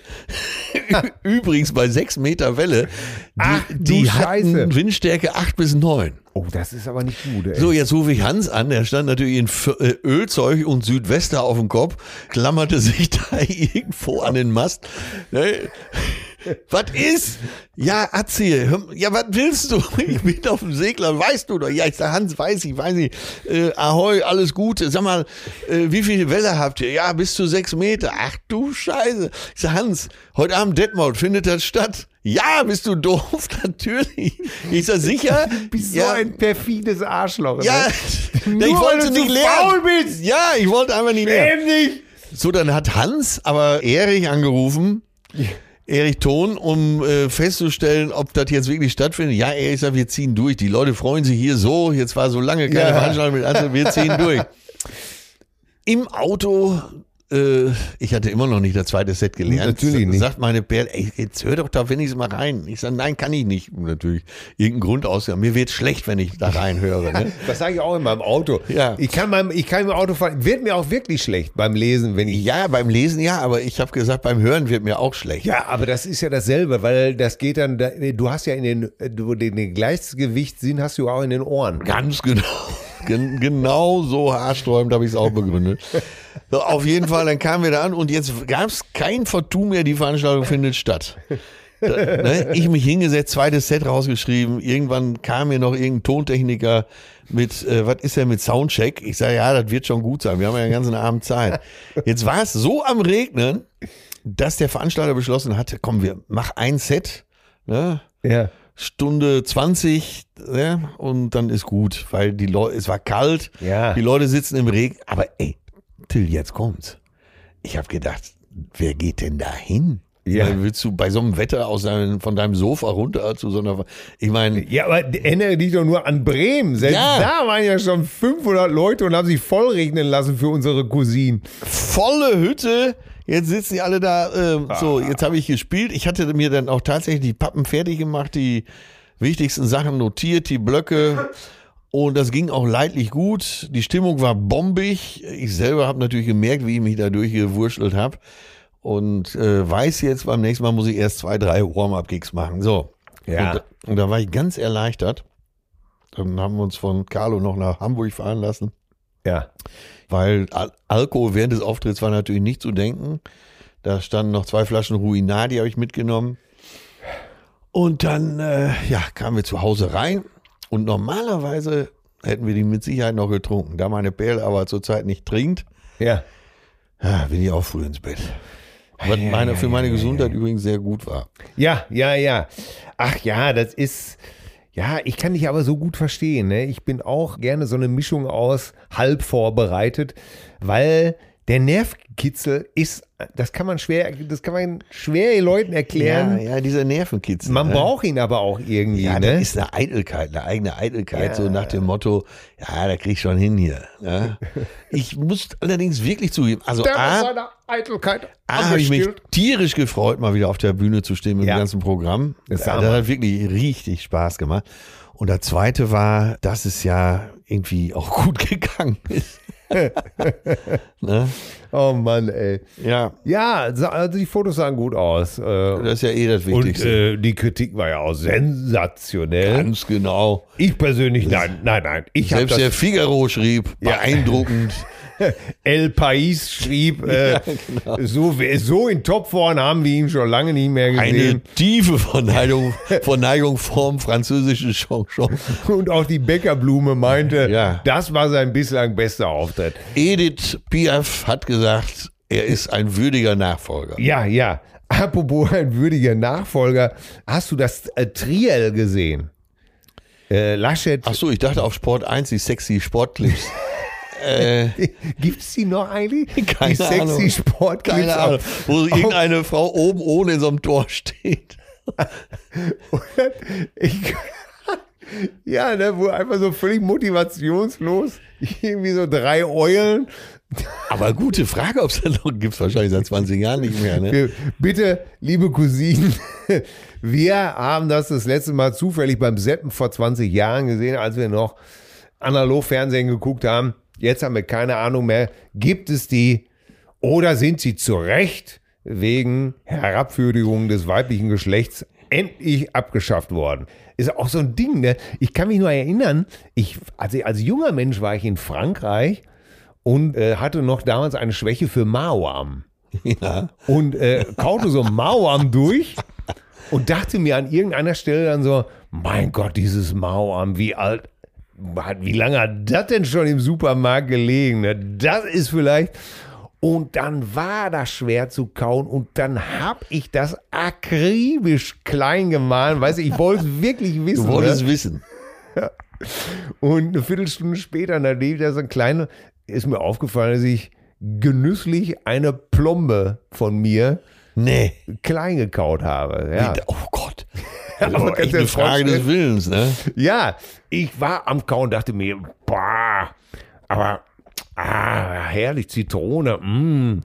B: Übrigens bei sechs Meter Welle. Die,
C: Ach, du
B: die hatten Windstärke acht bis neun.
C: Oh, das ist aber nicht gut, ey.
B: So, jetzt rufe ich Hans an, der stand natürlich in äh, Ölzeug und Südwester auf dem Kopf, klammerte sich da irgendwo an den Mast. Was ist? Ja, Atze, ja, was willst du? Ich bin auf dem Segler, weißt du doch. Ja, ich sag, Hans, weiß ich, weiß ich. Äh, Ahoi, alles Gute. Sag mal, äh, wie viel Welle habt ihr? Ja, bis zu sechs Meter. Ach du Scheiße. Ich sag, Hans, heute Abend Detmold, findet das statt? Ja, bist du doof? Natürlich. Ich sag, sicher?
C: bist
B: ja,
C: so ein perfides Arschloch.
B: ja,
C: ne?
B: ich
C: Nur
B: wollte
C: weil du
B: nicht
C: zu
B: lernen.
C: faul bist.
B: Ja, ich wollte einfach nicht lernen.
C: Eben nicht.
B: So, dann hat Hans aber Erich angerufen. Erich Thon, um äh, festzustellen, ob das jetzt wirklich stattfindet. Ja, Erich sagt, wir ziehen durch. Die Leute freuen sich hier so. Jetzt war so lange keine
C: Ja.
B: Veranstaltung mit Anzel, wir ziehen durch. Im Auto äh, ich hatte immer noch nicht das zweite Set gelernt.
C: Natürlich nicht.
B: Sagt meine Bär, ey, jetzt hör doch da wenigstens mal rein. Ich sage, nein, kann ich nicht. Und natürlich irgendeinen Grund aus. Mir wird schlecht, wenn ich da reinhöre. Ne?
C: Das sage ich auch in meinem Auto.
B: Ja.
C: Ich kann beim, ich kann im Auto fahren, wird mir auch wirklich schlecht beim Lesen, wenn ich.
B: Ja, beim Lesen ja, aber ich habe gesagt, beim Hören wird mir auch schlecht.
C: Ja, aber das ist ja dasselbe, weil das geht dann, du hast ja in den, du, den Gleichgewichtssinn hast du auch in den Ohren.
B: Ganz genau. Gen genau so haarsträubend habe ich es auch begründet. So, auf jeden Fall, dann kamen wir da an und jetzt gab es kein Vertu mehr, die Veranstaltung findet statt. Da, ne? Ich mich hingesetzt, zweites Set rausgeschrieben. Irgendwann kam mir noch irgendein Tontechniker mit, äh, was ist er mit Soundcheck? Ich sage, ja, das wird schon gut sein. Wir haben ja den ganzen Abend Zeit. Jetzt war es so am Regnen, dass der Veranstalter beschlossen hatte, komm, wir mach ein Set. Ne?
C: Ja.
B: Stunde 20 ja, und dann ist gut, weil die Leute, es war kalt,
C: Ja.
B: die Leute sitzen im Regen, aber ey, Till, jetzt kommt's. Ich habe gedacht, wer geht denn da hin?
C: Ja.
B: Willst du bei so einem Wetter aus deinem, von deinem Sofa runter zu so einer, ich meine,
C: Ja, aber erinnere dich doch nur an Bremen. Selbst
B: Ja.
C: da waren ja schon 500 Leute und haben sich vollregnen lassen für unsere Cousinen.
B: volle Hütte. Jetzt sitzen die alle da. Ähm, So, jetzt habe ich gespielt. Ich hatte mir dann auch tatsächlich die Pappen fertig gemacht, die wichtigsten Sachen notiert, die Blöcke. Und das ging auch leidlich gut. Die Stimmung war bombig. Ich selber habe natürlich gemerkt, wie ich mich da durchgewurschtelt habe. Und äh, weiß jetzt, beim nächsten Mal muss ich erst zwei, drei Warm-up-Gigs machen. So.
C: Ja.
B: Und, und da war ich ganz erleichtert. Dann haben wir uns von Carlo noch nach Hamburg fahren lassen
C: Ja.
B: Weil Al Alkohol während des Auftritts war natürlich nicht zu denken. Da standen noch zwei Flaschen Ruinat, die habe ich mitgenommen. Und dann, äh, ja, kamen wir zu Hause rein und normalerweise hätten wir die mit Sicherheit noch getrunken. Da meine Perle aber zurzeit nicht trinkt,
C: Ja.
B: ja, bin ich auch früh ins Bett. Was meine, für meine Gesundheit übrigens sehr gut war.
C: Ja, ja, ja. Ach ja, das ist. Ja, ich kann dich aber so gut verstehen. Ne? Ich bin auch gerne so eine Mischung aus halb vorbereitet, weil der Nervkitzel ist, das kann man schwer, das kann man schwer den Leuten erklären.
B: Ja, ja, dieser Nervenkitzel.
C: Man
B: ne?
C: braucht ihn aber auch irgendwie.
B: Ja,
C: ne?
B: das ist eine Eitelkeit, eine eigene Eitelkeit,
C: Ja.
B: so nach dem Motto, ja, da krieg ich schon hin hier. Ja. Ich muss allerdings wirklich zugeben, also
C: Der
B: A,
C: Eitelkeit
B: A habe ich mich tierisch gefreut, mal wieder auf der Bühne zu stehen mit
C: Ja.
B: dem ganzen Programm.
C: Das
B: Das, hat wirklich richtig Spaß gemacht. Und das zweite war, dass es ja irgendwie auch gut gegangen ist. ne?
C: Oh Mann, ey.
B: Ja,
C: Ja, also die Fotos sahen gut aus. Äh,
B: das ist ja eh das
C: und
B: Wichtigste.
C: äh, die Kritik war ja auch sensationell.
B: Ganz genau.
C: Ich persönlich, nein, nein, nein. Ich
B: Selbst der
C: das
B: Figaro schrieb,
C: Ja.
B: beeindruckend.
C: El Pais schrieb, äh, so, so in Topform haben wir ihn schon lange nicht mehr
B: Eine
C: gesehen.
B: tiefe Verneigung, Verneigung vorm französischen Chanson.
C: Und auch die Bäckerblume meinte,
B: Ja.
C: das war sein bislang bester Auftritt.
B: Edith Piaf hat gesagt, er ist ein würdiger Nachfolger.
C: Ja, ja. Apropos ein würdiger Nachfolger, hast du das äh, Triel gesehen? Äh, Laschet,
B: Ach so, ich dachte auf Sport 1, die sexy Sportclips. äh,
C: gibt's die noch eigentlich?
B: Keine
C: die sexy
B: Ahnung.
C: Sportclips.
B: keine Ahnung,
C: auf-
B: wo irgendeine Frau oben ohne in so einem Tor steht.
C: Ich, ja, ne, wo einfach so völlig motivationslos irgendwie so drei Eulen.
B: Aber gute Frage, ob es das noch gibt, wahrscheinlich seit 20 Jahren nicht mehr. Ne?
C: Bitte, liebe Cousinen, wir haben das das letzte Mal zufällig beim Seppen vor 20 Jahren gesehen, als wir noch analog Fernsehen geguckt haben. Jetzt haben wir keine Ahnung mehr. Gibt es die oder sind sie zu Recht wegen Herabwürdigung des weiblichen Geschlechts endlich abgeschafft worden? Ist auch so ein Ding, ne? Ich kann mich nur erinnern, ich, als, ich, als junger Mensch war ich in Frankreich und äh, hatte noch damals eine Schwäche für Mauam
B: Ja.
C: und äh, kaute so Mauam durch und dachte mir an irgendeiner Stelle dann so, mein Gott, dieses Mauam, wie alt, wie lange hat das denn schon im Supermarkt gelegen? Ne? Das ist vielleicht... Und dann war das schwer zu kauen und dann habe ich das akribisch klein gemahlen. Weißt du, ich wollte es wirklich wissen.
B: Du wolltest
C: ne?
B: wissen.
C: Und eine Viertelstunde später, nachdem ich da so ein kleiner, ist mir aufgefallen, dass ich genüsslich eine Plombe von mir
B: Nee.
C: klein gekaut habe. Ja,
B: Oh Gott.
C: Aber
B: Aber echt
C: du
B: eine Frage des Willens, ne?
C: ja ich war am Kauen, dachte mir, boah, aber ah, herrlich Zitrone, mm,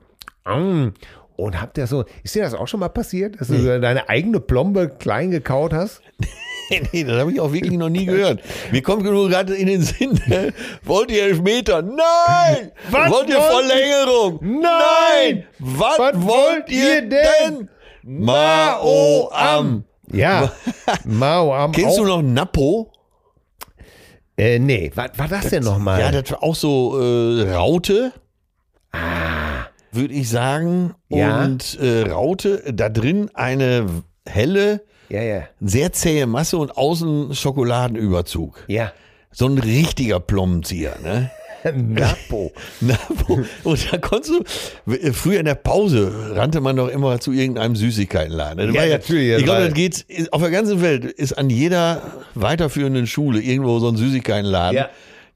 C: Mm. Und habt ihr so, ist dir das auch schon mal passiert, dass du so deine eigene Plombe klein gekaut hast?
B: nee, das habe ich auch wirklich noch nie gehört. Mir kommt nur gerade in den Sinn, ne? wollt ihr Elfmeter? Nein!
C: Was
B: wollt ihr
C: wollt-
B: Verlängerung?
C: Nein!
B: Was,
C: Was
B: wollt ihr denn? Mao am.
C: Ja, Mao am
B: Kennst du noch Napo?
C: Äh, nee, was war das denn nochmal?
B: Ja, das war auch so äh, Raute. Würde ich sagen.
C: Ah. Ja.
B: Und äh, Raute, da drin eine helle,
C: ja, ja,
B: sehr zähe Masse und außen Schokoladenüberzug.
C: ja.
B: So ein richtiger Plommenzieher, ne?
C: Napo.
B: Na, wo, und da konntest du, früher in der Pause rannte man doch immer zu irgendeinem Süßigkeitenladen. Das
C: Ja,
B: war
C: natürlich,
B: Ich glaube, das geht, auf der ganzen Welt ist an jeder weiterführenden Schule irgendwo so ein Süßigkeitenladen,
C: Ja.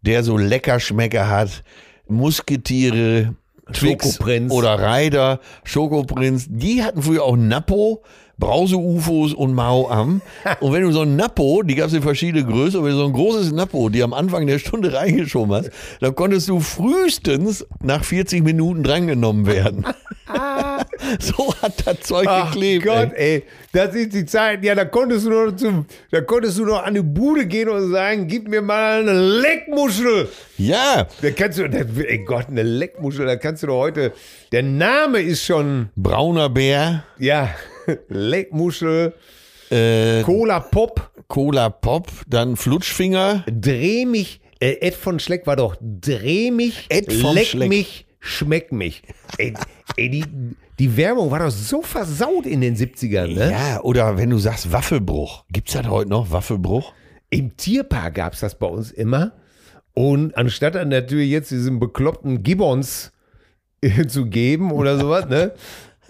B: der so Leckerschmecker hat, Musketiere, Twix
C: Schokoprinz.
B: oder Ryder, Schokoprinz. Die hatten früher auch Napo, Brause-UFOs und Mao am. Und wenn du so ein Napo, die gab es in verschiedene Größen, aber wenn du so ein großes Napo, die am Anfang der Stunde reingeschoben hast, dann konntest du frühestens nach 40 Minuten drangenommen werden. so hat das Zeug
C: Ach
B: geklebt.
C: Gott,
B: ey.
C: ey. das sind die Zeiten. Ja, da konntest du noch zum, da konntest du noch an die Bude gehen und sagen, gib mir mal eine Leckmuschel.
B: Ja,
C: Da kannst du, da, ey Gott, eine Leckmuschel, da kannst du doch heute, der Name ist schon,
B: brauner Bär,
C: ja, Leckmuschel,
B: äh,
C: Cola Pop,
B: Cola Pop, dann Flutschfinger.
C: dreh mich, äh, Ed von Schleck war doch, dreh mich,
B: Ed
C: leck
B: Schleck.
C: mich, schmeck mich. Ey, ey die, die Werbung war doch so versaut in den 70ern, ne?
B: Ja, oder wenn du sagst Waffelbruch. Gibt's das heute noch, Waffelbruch?
C: Im Tierpark gab es das bei uns immer. Und anstatt dann natürlich jetzt diesen bekloppten Gibbons zu geben oder sowas, ne?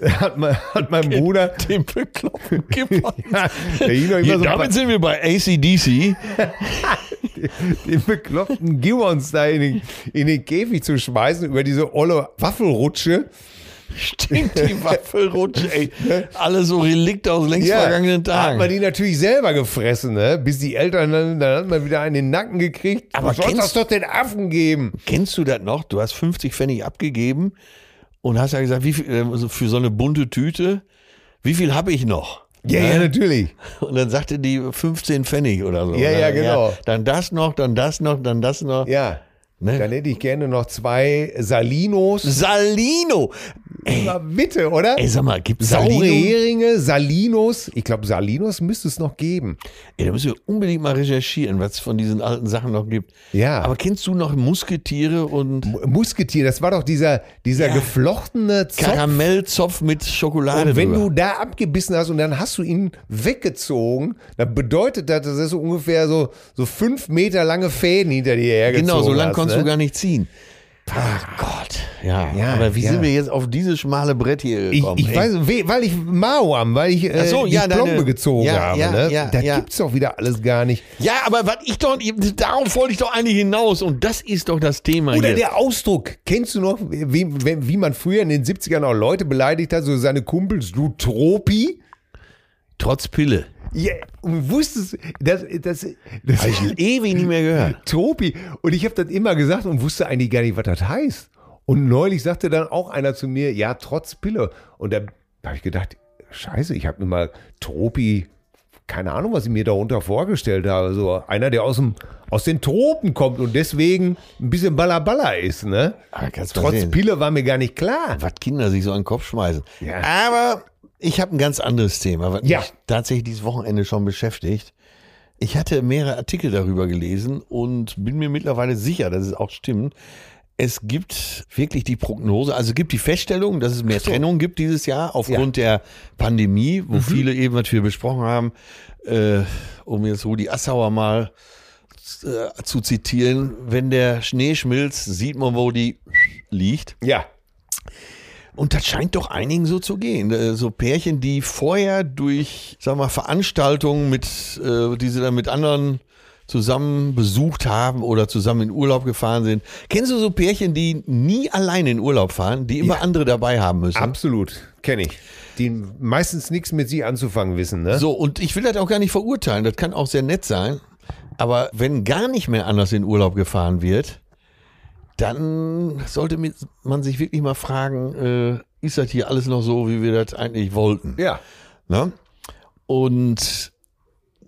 C: Hat, mein, hat mein Bruder.
B: Den bekloppten Gibbons.
C: Ja,
B: Hier,
C: so
B: damit sind wir bei ACDC.
C: den bekloppten Gibbons da in den, in den Käfig zu schmeißen über diese olle Waffelrutsche.
B: Stimmt, die Waffelrutsche, ey. Alle so Relikte aus längst vergangenen
C: da hat
B: Tagen.
C: man die natürlich selber gefressen, ne? Bis die Eltern dann, dann hat man wieder einen in den Nacken gekriegt.
B: Aber
C: Aber soll das doch den Affen geben?
B: Kennst du das noch? Du hast 50 Pfennig abgegeben und hast ja gesagt, wie viel, also für so eine bunte Tüte, wie viel habe ich noch?
C: Ja, ja, natürlich.
B: Und dann sagte die 15 Pfennig oder so.
C: Ja, ja, genau.
B: dann das noch, dann das noch, dann das noch.
C: Ja.
B: Ne?
C: Dann hätte ich gerne noch zwei Salinos.
B: Salino. Ey,
C: Na, bitte, oder?
B: ey, sag mal, gibt's
C: Saure
B: Salino?
C: Heringe, Salinos. Ich glaube, Salinos müsste es noch geben.
B: Ey, da müssen wir unbedingt mal recherchieren, was es von diesen alten Sachen noch gibt.
C: Ja.
B: Aber kennst du noch Musketiere und
C: M- Musketier, das war doch dieser, dieser
B: Ja.
C: geflochtene Zopf.
B: Karamellzopf mit Schokolade
C: Und wenn
B: drüber?
C: du da abgebissen hast und dann hast du ihn weggezogen, dann bedeutet das, das ist so ungefähr so, so fünf Meter lange Fäden hinter dir hergezogen
B: Genau, so lange
C: hast,
B: konntest
C: ne?
B: du gar nicht ziehen. Ach Gott. Ja,
C: Ja,
B: aber wie
C: ja.
B: sind wir jetzt auf dieses schmale Brett hier
C: Ich,
B: gekommen?
C: ich
B: ey?
C: weiß, we- weil ich Mao am, weil ich äh,
B: so,
C: die
B: ja, deine-
C: Plombe gezogen
B: ja,
C: habe. ne?
B: ja,
C: da gibt's doch wieder alles gar nicht.
B: Ja, aber was ich doch, darauf wollte ich doch eigentlich hinaus und das ist doch das Thema
C: Oder
B: hier.
C: der Ausdruck, kennst du noch, wie, wie, wie man früher in den 70ern auch Leute beleidigt hat, so seine Kumpels, du Tropi?
B: Trotz Pille.
C: Ja, und wusstest, das, das, das
B: Habe ich ewig nicht mehr gehört.
C: Tropi. Und ich habe das immer gesagt und wusste eigentlich gar nicht, was das heißt. Und neulich sagte dann auch einer zu mir, ja, trotz Pille. Und da habe ich gedacht, scheiße, ich habe mir mal Tropi, keine Ahnung, was ich mir darunter vorgestellt habe. So einer, der aus, dem, aus den Tropen kommt und deswegen ein bisschen Ballaballa ist, ne?
B: Ah,
C: Trotz. Pille war mir gar nicht klar.
B: Was Kinder sich so an den Kopf schmeißen.
C: Ja.
B: Aber ich habe ein ganz anderes Thema, was
C: Ja.
B: mich tatsächlich dieses Wochenende schon beschäftigt. Ich hatte mehrere Artikel darüber gelesen und bin mir mittlerweile sicher, dass es auch stimmt. Es gibt wirklich die Prognose, also es gibt die Feststellung, dass es mehr Trennung gibt dieses Jahr aufgrund der Pandemie,
C: Mhm.
B: wo viele eben, was wir besprochen haben, äh, um jetzt Rudi Assauer mal äh, zu zitieren, wenn der Schnee schmilzt, sieht man, wo die liegt.
C: Ja.
B: Und das scheint doch einigen so zu gehen. Äh, So Pärchen, die vorher durch, sag mal, Veranstaltungen mit, äh, die sie dann mit anderen zusammen besucht haben oder zusammen in Urlaub gefahren sind. Kennst du so Pärchen, die nie alleine in Urlaub fahren, die immer andere dabei haben müssen?
C: Absolut, kenne ich. Die meistens nichts mit sie anzufangen wissen, ne?
B: So, und ich will das auch gar nicht verurteilen. Das kann auch sehr nett sein. Aber wenn gar nicht mehr anders in Urlaub gefahren wird, dann sollte man sich wirklich mal fragen, äh, ist das hier alles noch so, wie wir das eigentlich wollten.
C: Ja.
B: Ne? Und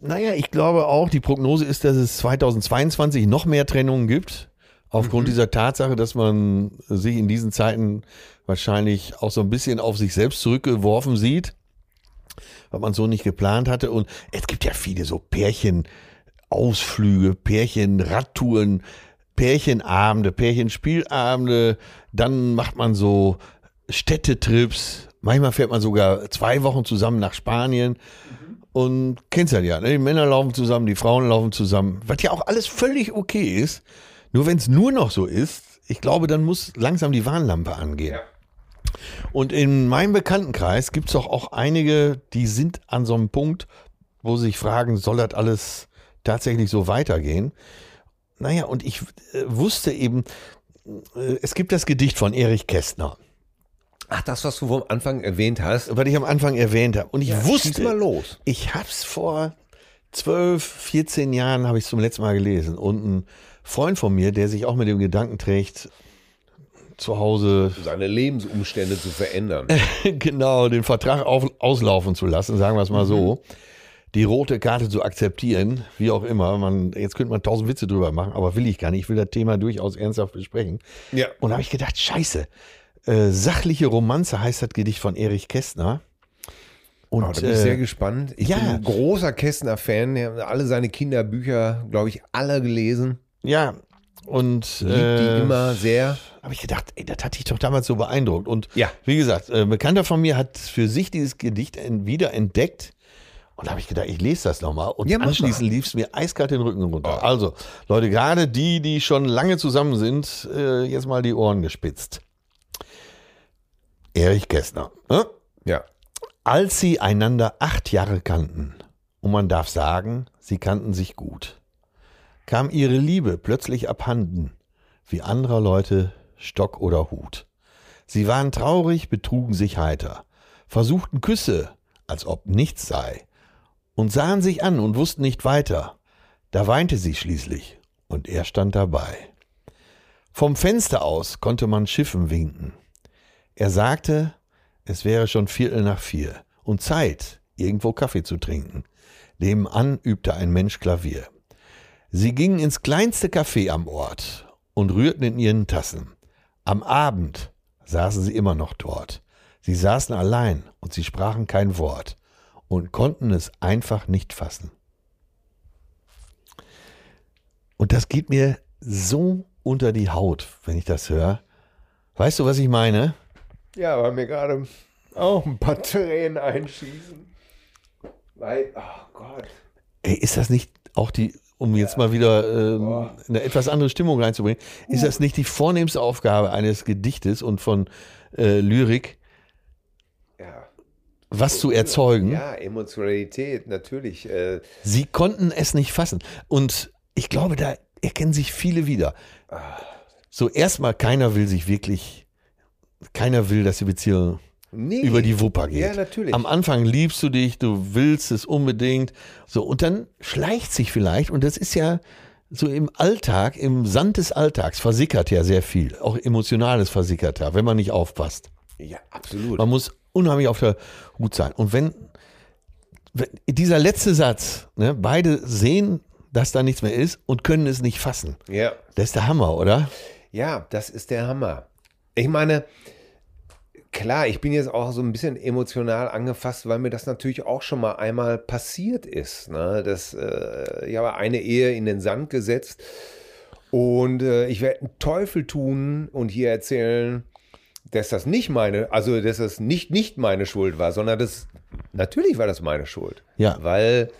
B: naja, ich glaube auch, die Prognose ist, dass es 2022 noch mehr Trennungen gibt. Aufgrund dieser Tatsache, dass man sich in diesen Zeiten wahrscheinlich auch so ein bisschen auf sich selbst zurückgeworfen sieht, was man so nicht geplant hatte. Und es gibt ja viele so Pärchenausflüge, Pärchenradtouren, Pärchenabende, Pärchenspielabende. Dann macht man so Städtetrips. Manchmal fährt man sogar zwei Wochen zusammen nach Spanien. Und kennst ja ja, ne? die Männer laufen zusammen, die Frauen laufen zusammen, was ja auch alles völlig okay ist. Nur wenn es nur noch so ist, ich glaube, dann muss langsam die Warnlampe angehen. Und in meinem Bekanntenkreis gibt es doch auch einige, die sind an so einem Punkt, wo sie sich fragen, soll das alles tatsächlich so weitergehen? Naja, und ich äh, wusste eben, äh, es gibt das Gedicht von Erich Kästner,
C: Ach, das, was du vom Anfang erwähnt hast.
B: was ich am Anfang erwähnt habe. Und ich
C: Schieß
B: wusste,
C: mal los.
B: ich habe es vor 12, 14 Jahren, habe ich zum letzten Mal gelesen. Und ein Freund von mir, der sich auch mit dem Gedanken trägt, zu Hause
C: Seine Lebensumstände zu verändern.
B: genau den Vertrag auf, auslaufen zu lassen, sagen wir es mal so, die rote Karte zu akzeptieren, wie auch immer. Man, jetzt könnte man tausend Witze drüber machen, aber will ich gar nicht. Ich will das Thema durchaus ernsthaft besprechen.
C: Ja.
B: Und da habe ich gedacht, scheiße, äh, sachliche Romanze heißt das Gedicht von Erich Kästner. Und
C: Oh, da bin ich sehr
B: äh,
C: gespannt. Ich
B: ja.
C: bin ein großer Kästner-Fan. Alle seine Kinderbücher, glaube ich, alle gelesen.
B: ja, und äh,
C: die immer sehr.
B: habe ich gedacht, ey, das hat dich doch damals so beeindruckt. Und
C: Ja.
B: wie gesagt, äh, ein Bekannter von mir hat für sich dieses Gedicht wieder entdeckt. Und da habe ich gedacht, ich lese das nochmal. Und
C: Ja,
B: anschließend lief es mir eiskalt den Rücken runter. Also, Leute, gerade die, die schon lange zusammen sind, äh, jetzt mal die Ohren gespitzt. Erich Kästner. Ne?
C: Ja.
B: Als sie einander acht Jahre kannten, und man darf sagen, sie kannten sich gut, kam ihre Liebe plötzlich abhanden, wie anderer Leute Stock oder Hut. Sie waren traurig, betrugen sich heiter, versuchten Küsse, als ob nichts sei, und sahen sich an und wussten nicht weiter. Da weinte sie schließlich, und er stand dabei. Vom Fenster aus konnte man Schiffen winken. Er sagte, es wäre schon Viertel nach vier und Zeit, irgendwo Kaffee zu trinken. Nebenan übte ein Mensch Klavier. Sie gingen ins kleinste Café am Ort und rührten in ihren Tassen. Am Abend saßen sie immer noch dort. Sie saßen allein und sie sprachen kein Wort und konnten es einfach nicht fassen. Und das geht mir so unter die Haut, wenn ich das höre. Weißt du, was ich meine?
C: Ja, weil mir gerade auch ein paar Tränen einschießen. Weil, oh Gott.
B: Ey, ist das nicht auch die, um jetzt mal wieder ähm, eine etwas andere Stimmung reinzubringen, ist das nicht die vornehmste Aufgabe eines Gedichtes und von äh, Lyrik. Was zu erzeugen?
C: Ja, Emotionalität, natürlich. Äh,
B: Sie konnten es nicht fassen. Und ich glaube, da erkennen sich viele wieder. So, erstmal, keiner will sich wirklich, keiner will, dass die Beziehung
C: nee.
B: über die Wupper geht.
C: Ja, natürlich.
B: Am Anfang liebst du dich, du willst es unbedingt. So, und dann schleicht sich vielleicht, und das ist ja so im Alltag, im Sand des Alltags versickert ja sehr viel. Auch emotionales versickert da, wenn man nicht aufpasst.
C: ja, absolut.
B: Man muss unheimlich auf der Hut sein. Und wenn, wenn dieser letzte Satz, ne, beide sehen, dass da nichts mehr ist und können es nicht fassen.
C: Ja.
B: Das ist der Hammer, oder?
C: Ja, das ist der Hammer. Ich meine, klar, ich bin jetzt auch so ein bisschen emotional angefasst, weil mir das natürlich auch schon mal einmal passiert ist. Ne? Das, äh, ich habe eine Ehe in den Sand gesetzt und äh, ich werde einen Teufel tun und hier erzählen, dass das nicht meine, also dass das nicht nicht meine Schuld war, sondern das natürlich war das meine Schuld.
B: Ja.
C: Weil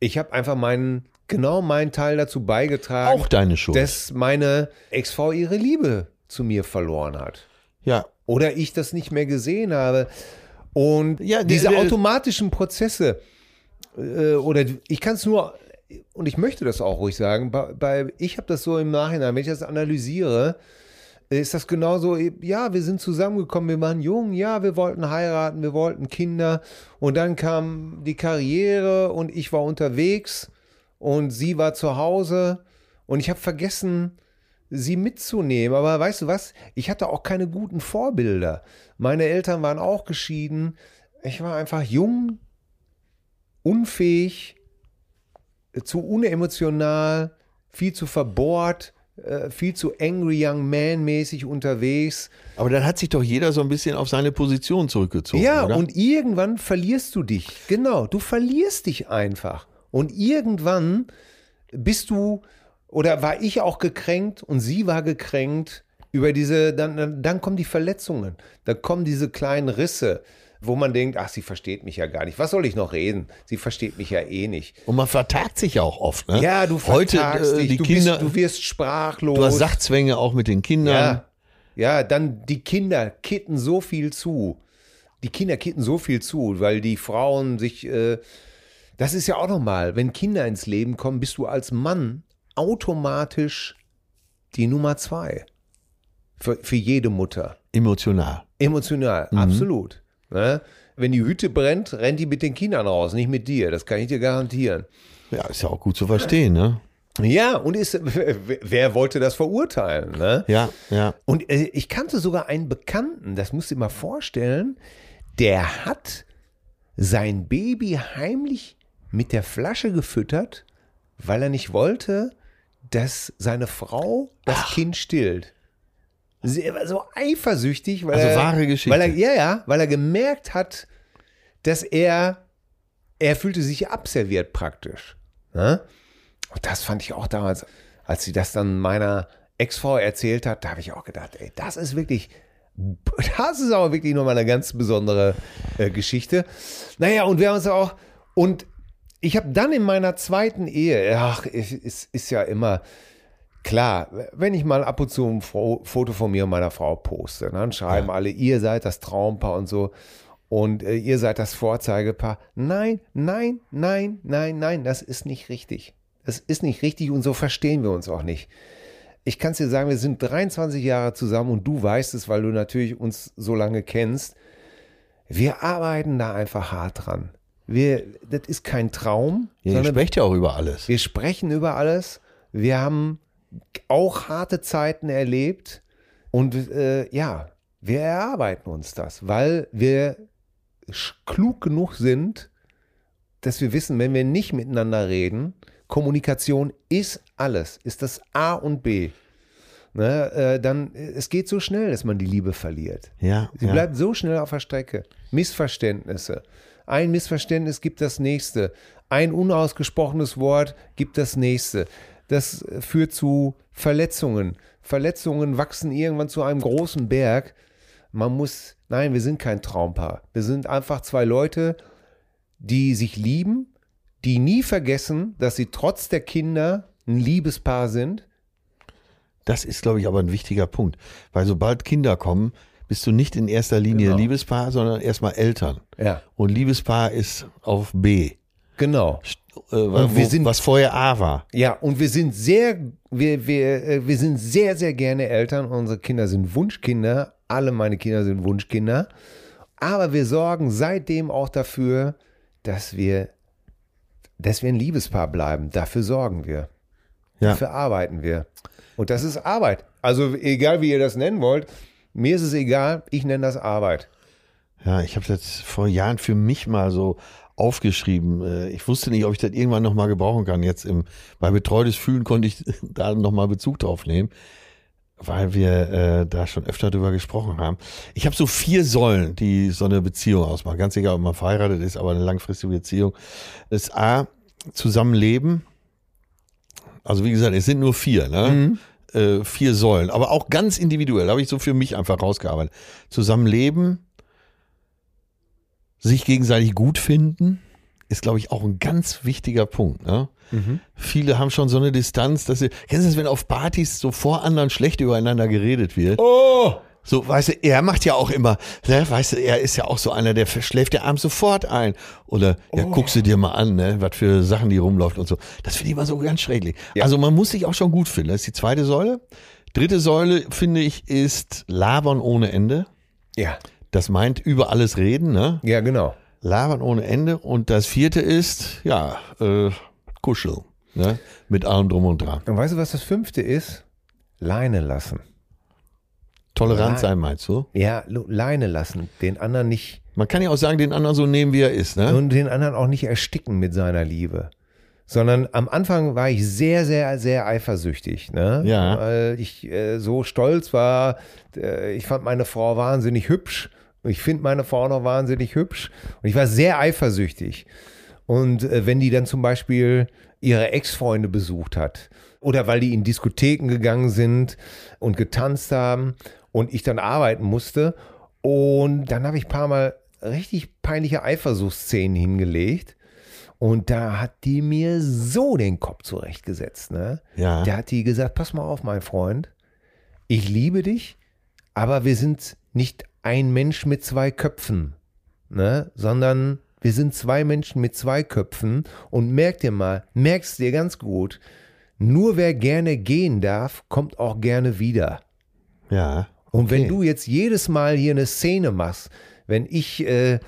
C: ich habe einfach meinen genau meinen Teil dazu beigetragen,
B: Auch deine Schuld.
C: dass meine Ex-Frau ihre Liebe zu mir verloren hat.
B: Ja.
C: Oder ich das nicht mehr gesehen habe. Und
B: Ja, die-
C: diese
B: die-
C: automatischen Prozesse, äh, oder ich kann es nur, und ich möchte das auch ruhig sagen, bei, bei ich habe das so im Nachhinein, wenn ich das analysiere, ist das genauso, ja, wir sind zusammengekommen, wir waren jung, ja, wir wollten heiraten, wir wollten Kinder und dann kam die Karriere und ich war unterwegs und sie war zu Hause und ich habe vergessen, sie mitzunehmen. Aber weißt du was? Ich hatte auch keine guten Vorbilder. Meine Eltern waren auch geschieden. Ich war einfach jung, unfähig, zu unemotional, viel zu verbohrt, äh, viel zu angry young man mäßig unterwegs.
B: Aber dann hat sich doch jeder so ein bisschen auf seine Position zurückgezogen.
C: Ja,
B: oder?
C: und irgendwann verlierst du dich. Genau, du verlierst dich einfach. Und irgendwann bist du, oder war ich auch gekränkt und sie war gekränkt über diese, dann, dann, dann kommen die Verletzungen, dann kommen diese kleinen Risse, wo man denkt, ach, sie versteht mich ja gar nicht. Was soll ich noch reden? Sie versteht mich ja eh nicht.
B: Und man vertagt sich ja auch oft. Ne?
C: Ja, du
B: Heute
C: vertagst
B: äh,
C: dich,
B: die
C: du,
B: Kinder,
C: bist, du wirst sprachlos.
B: du hast Sachzwänge auch mit den Kindern.
C: Ja, ja, dann die Kinder kitten so viel zu. Die Kinder kitten so viel zu, weil die Frauen sich, äh, das ist ja auch nochmal, wenn Kinder ins Leben kommen, bist du als Mann automatisch die Nummer zwei. Für, für jede Mutter.
B: Emotional.
C: Emotional, absolut. Ne? Wenn die Hütte brennt, rennt die mit den Kindern raus, nicht mit dir. Das kann ich dir garantieren.
B: Ja, ist ja auch gut zu verstehen, ne?
C: Ja, und ist, wer wollte das verurteilen? Ne?
B: Ja, ja.
C: Und äh, ich kannte sogar einen Bekannten, das musst du dir mal vorstellen, der hat sein Baby heimlich mit der Flasche gefüttert, weil er nicht wollte, dass seine Frau das Kind stillt. Er war so eifersüchtig, weil
B: Also
C: er,
B: wahre Geschichte.
C: Weil er, ja, ja, weil er gemerkt hat, dass er, er fühlte sich abserviert praktisch. Ne? Und das fand ich auch damals, als sie das dann meiner Ex-Frau erzählt hat, da habe ich auch gedacht, ey, das ist wirklich, das ist aber wirklich nochmal eine ganz besondere äh, Geschichte. Naja, und wir haben uns auch, und ich habe dann in meiner zweiten Ehe, ach, es ist, ist ja immer klar, wenn ich mal ab und zu ein Fo- Foto von mir und meiner Frau poste, dann schreiben alle, ihr seid das Traumpaar und so. Und äh, ihr seid das Vorzeigepaar. Nein, nein, nein, nein, nein, das ist nicht richtig. Das ist nicht richtig und so verstehen wir uns auch nicht. Ich kann es dir sagen, wir sind 23 Jahre zusammen und du weißt es, weil du natürlich uns so lange kennst. Wir arbeiten da einfach hart dran. Wir, das ist kein Traum,
B: ja ihr sprecht ja auch über alles.
C: wir sprechen über alles. Wir haben auch harte Zeiten erlebt. Und äh, ja, wir erarbeiten uns das, weil wir klug genug sind, dass wir wissen, wenn wir nicht miteinander reden, Kommunikation ist alles, ist das A und B. Ne, äh, dann, äh, es geht so schnell, dass man die Liebe verliert.
B: Ja,
C: Sie
B: ja.
C: bleibt so schnell auf der Strecke. Missverständnisse. Ein Missverständnis gibt das nächste. Ein unausgesprochenes Wort gibt das nächste. Das führt zu Verletzungen. Verletzungen wachsen irgendwann zu einem großen Berg. Man muss, nein, wir sind kein Traumpaar. Wir sind einfach zwei Leute, die sich lieben, die nie vergessen, dass sie trotz der Kinder ein Liebespaar sind.
B: Das ist, glaube ich, aber ein wichtiger Punkt. Weil sobald Kinder kommen, bist du nicht in erster Linie
C: Genau.
B: Liebespaar, sondern erstmal Eltern.
C: Ja,
B: Und Liebespaar ist auf B.
C: genau.
B: Äh, wo,
C: wir sind-
B: was vorher A war.
C: Ja, und wir sind sehr, wir, wir, äh, wir sind sehr, sehr gerne Eltern. Unsere Kinder sind Wunschkinder. Alle meine Kinder sind Wunschkinder. Aber wir sorgen seitdem auch dafür, dass wir, dass wir ein Liebespaar bleiben. Dafür sorgen wir.
B: Ja.
C: Dafür arbeiten wir. Und das ist Arbeit. Also egal, wie ihr das nennen wollt, mir ist es egal. Ich nenne das Arbeit.
B: Ja, ich habe das vor Jahren für mich mal so aufgeschrieben. Äh, Ich wusste nicht, ob ich das irgendwann nochmal gebrauchen kann. Jetzt im, bei Betreutes Fühlen konnte ich da nochmal Bezug drauf nehmen, weil wir äh, da schon öfter drüber gesprochen haben. Ich habe so vier Säulen, die so eine Beziehung ausmachen. Ganz egal, ob man verheiratet ist, aber eine langfristige Beziehung. Das ist A, Zusammenleben. Also wie gesagt, es sind nur vier, ne? Äh, vier Säulen, aber auch ganz individuell, habe ich so für mich einfach rausgearbeitet. Zusammenleben, sich gegenseitig gut finden, ist, glaube ich, auch ein ganz wichtiger Punkt. Ne? Viele haben schon so eine Distanz, dass sie, kennst du das, wenn auf Partys so vor anderen schlecht übereinander geredet wird?
C: Oh!
B: So, weißt du, er macht ja auch immer, ne, weißt du, er ist ja auch so einer, der schläft ja abends sofort ein. Oder, ja, guckst du dir mal an, ne, was für Sachen die rumläuft und so. Das finde ich immer so ganz schrecklich.
C: Ja.
B: Also man muss sich auch schon gut finden. Das ist die zweite Säule. Dritte Säule, finde ich, ist Labern ohne Ende.
C: Ja,
B: Das meint über alles reden, ne?
C: ja, genau.
B: Labern ohne Ende. Und das vierte ist, ja, äh, Kuscheln. Ne? Mit allem drum und dran.
C: Und weißt du, was das fünfte ist? Leine lassen.
B: Tolerant sein, meinst du?
C: Ja, Leine lassen. Den anderen nicht
B: Man kann ja auch sagen, den anderen so nehmen, wie er ist, ne?
C: und den anderen auch nicht ersticken mit seiner Liebe. Sondern am Anfang war ich sehr, sehr, sehr eifersüchtig. Ne?
B: Ja.
C: Weil ich äh, so stolz war. Äh, ich fand meine Frau wahnsinnig hübsch. Ich finde meine Frau noch wahnsinnig hübsch. Und ich war sehr eifersüchtig. Und äh, wenn die dann zum Beispiel ihre Ex-Freunde besucht hat oder weil die in Diskotheken gegangen sind und getanzt haben und ich dann arbeiten musste und dann habe ich ein paar Mal richtig peinliche Eifersuchtsszenen hingelegt und da hat die mir so den Kopf zurechtgesetzt. Ne?
B: Ja.
C: Da hat die gesagt, pass mal auf, mein Freund, ich liebe dich, aber wir sind nicht ein Mensch mit zwei Köpfen, ne? sondern wir sind zwei Menschen mit zwei Köpfen und merk dir mal, merkst dir ganz gut, nur wer gerne gehen darf, kommt auch gerne wieder.
B: Ja.
C: Und wenn
B: Okay.
C: du jetzt jedes Mal hier eine Szene machst, wenn ich äh,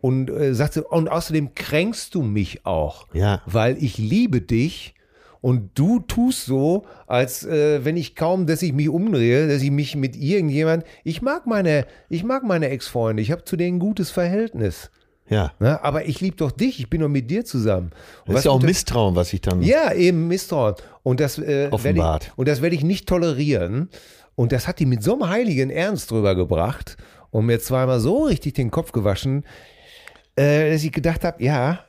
C: und äh, sagst und außerdem kränkst du mich auch,
B: Ja.
C: weil ich liebe dich und du tust so, als äh, wenn ich kaum, dass ich mich umdrehe, dass ich mich mit irgendjemand, ich mag meine, ich mag meine Ex-Freunde, ich habe zu denen ein gutes Verhältnis.
B: Ja.
C: Ne? Aber ich liebe doch dich, ich bin doch mit dir zusammen. Und
B: Das ist ja auch Misstrauen, was ich dann.
C: ja, eben Misstrauen. Und das, äh, werde
B: Offenbart.
C: ich, und das werde ich nicht tolerieren. Und das hat die mit so einem heiligen Ernst drüber gebracht und mir zweimal so richtig den Kopf gewaschen, äh, dass ich gedacht habe, ja,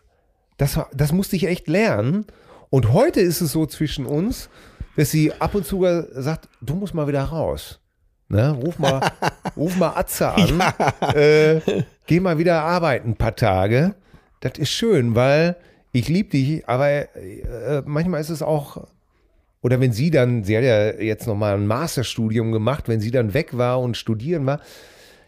C: das, war- das musste ich echt lernen. Und heute ist es so zwischen uns, dass sie ab und zu sagt, du musst mal wieder raus. Ne? Ruf mal, ruf mal Atze an. Äh, geh mal wieder arbeiten ein paar Tage. Das ist schön, weil ich liebe dich, aber äh, manchmal ist es auch, oder wenn sie dann, sie hat ja jetzt nochmal ein Masterstudium gemacht, wenn sie dann weg war und studieren war,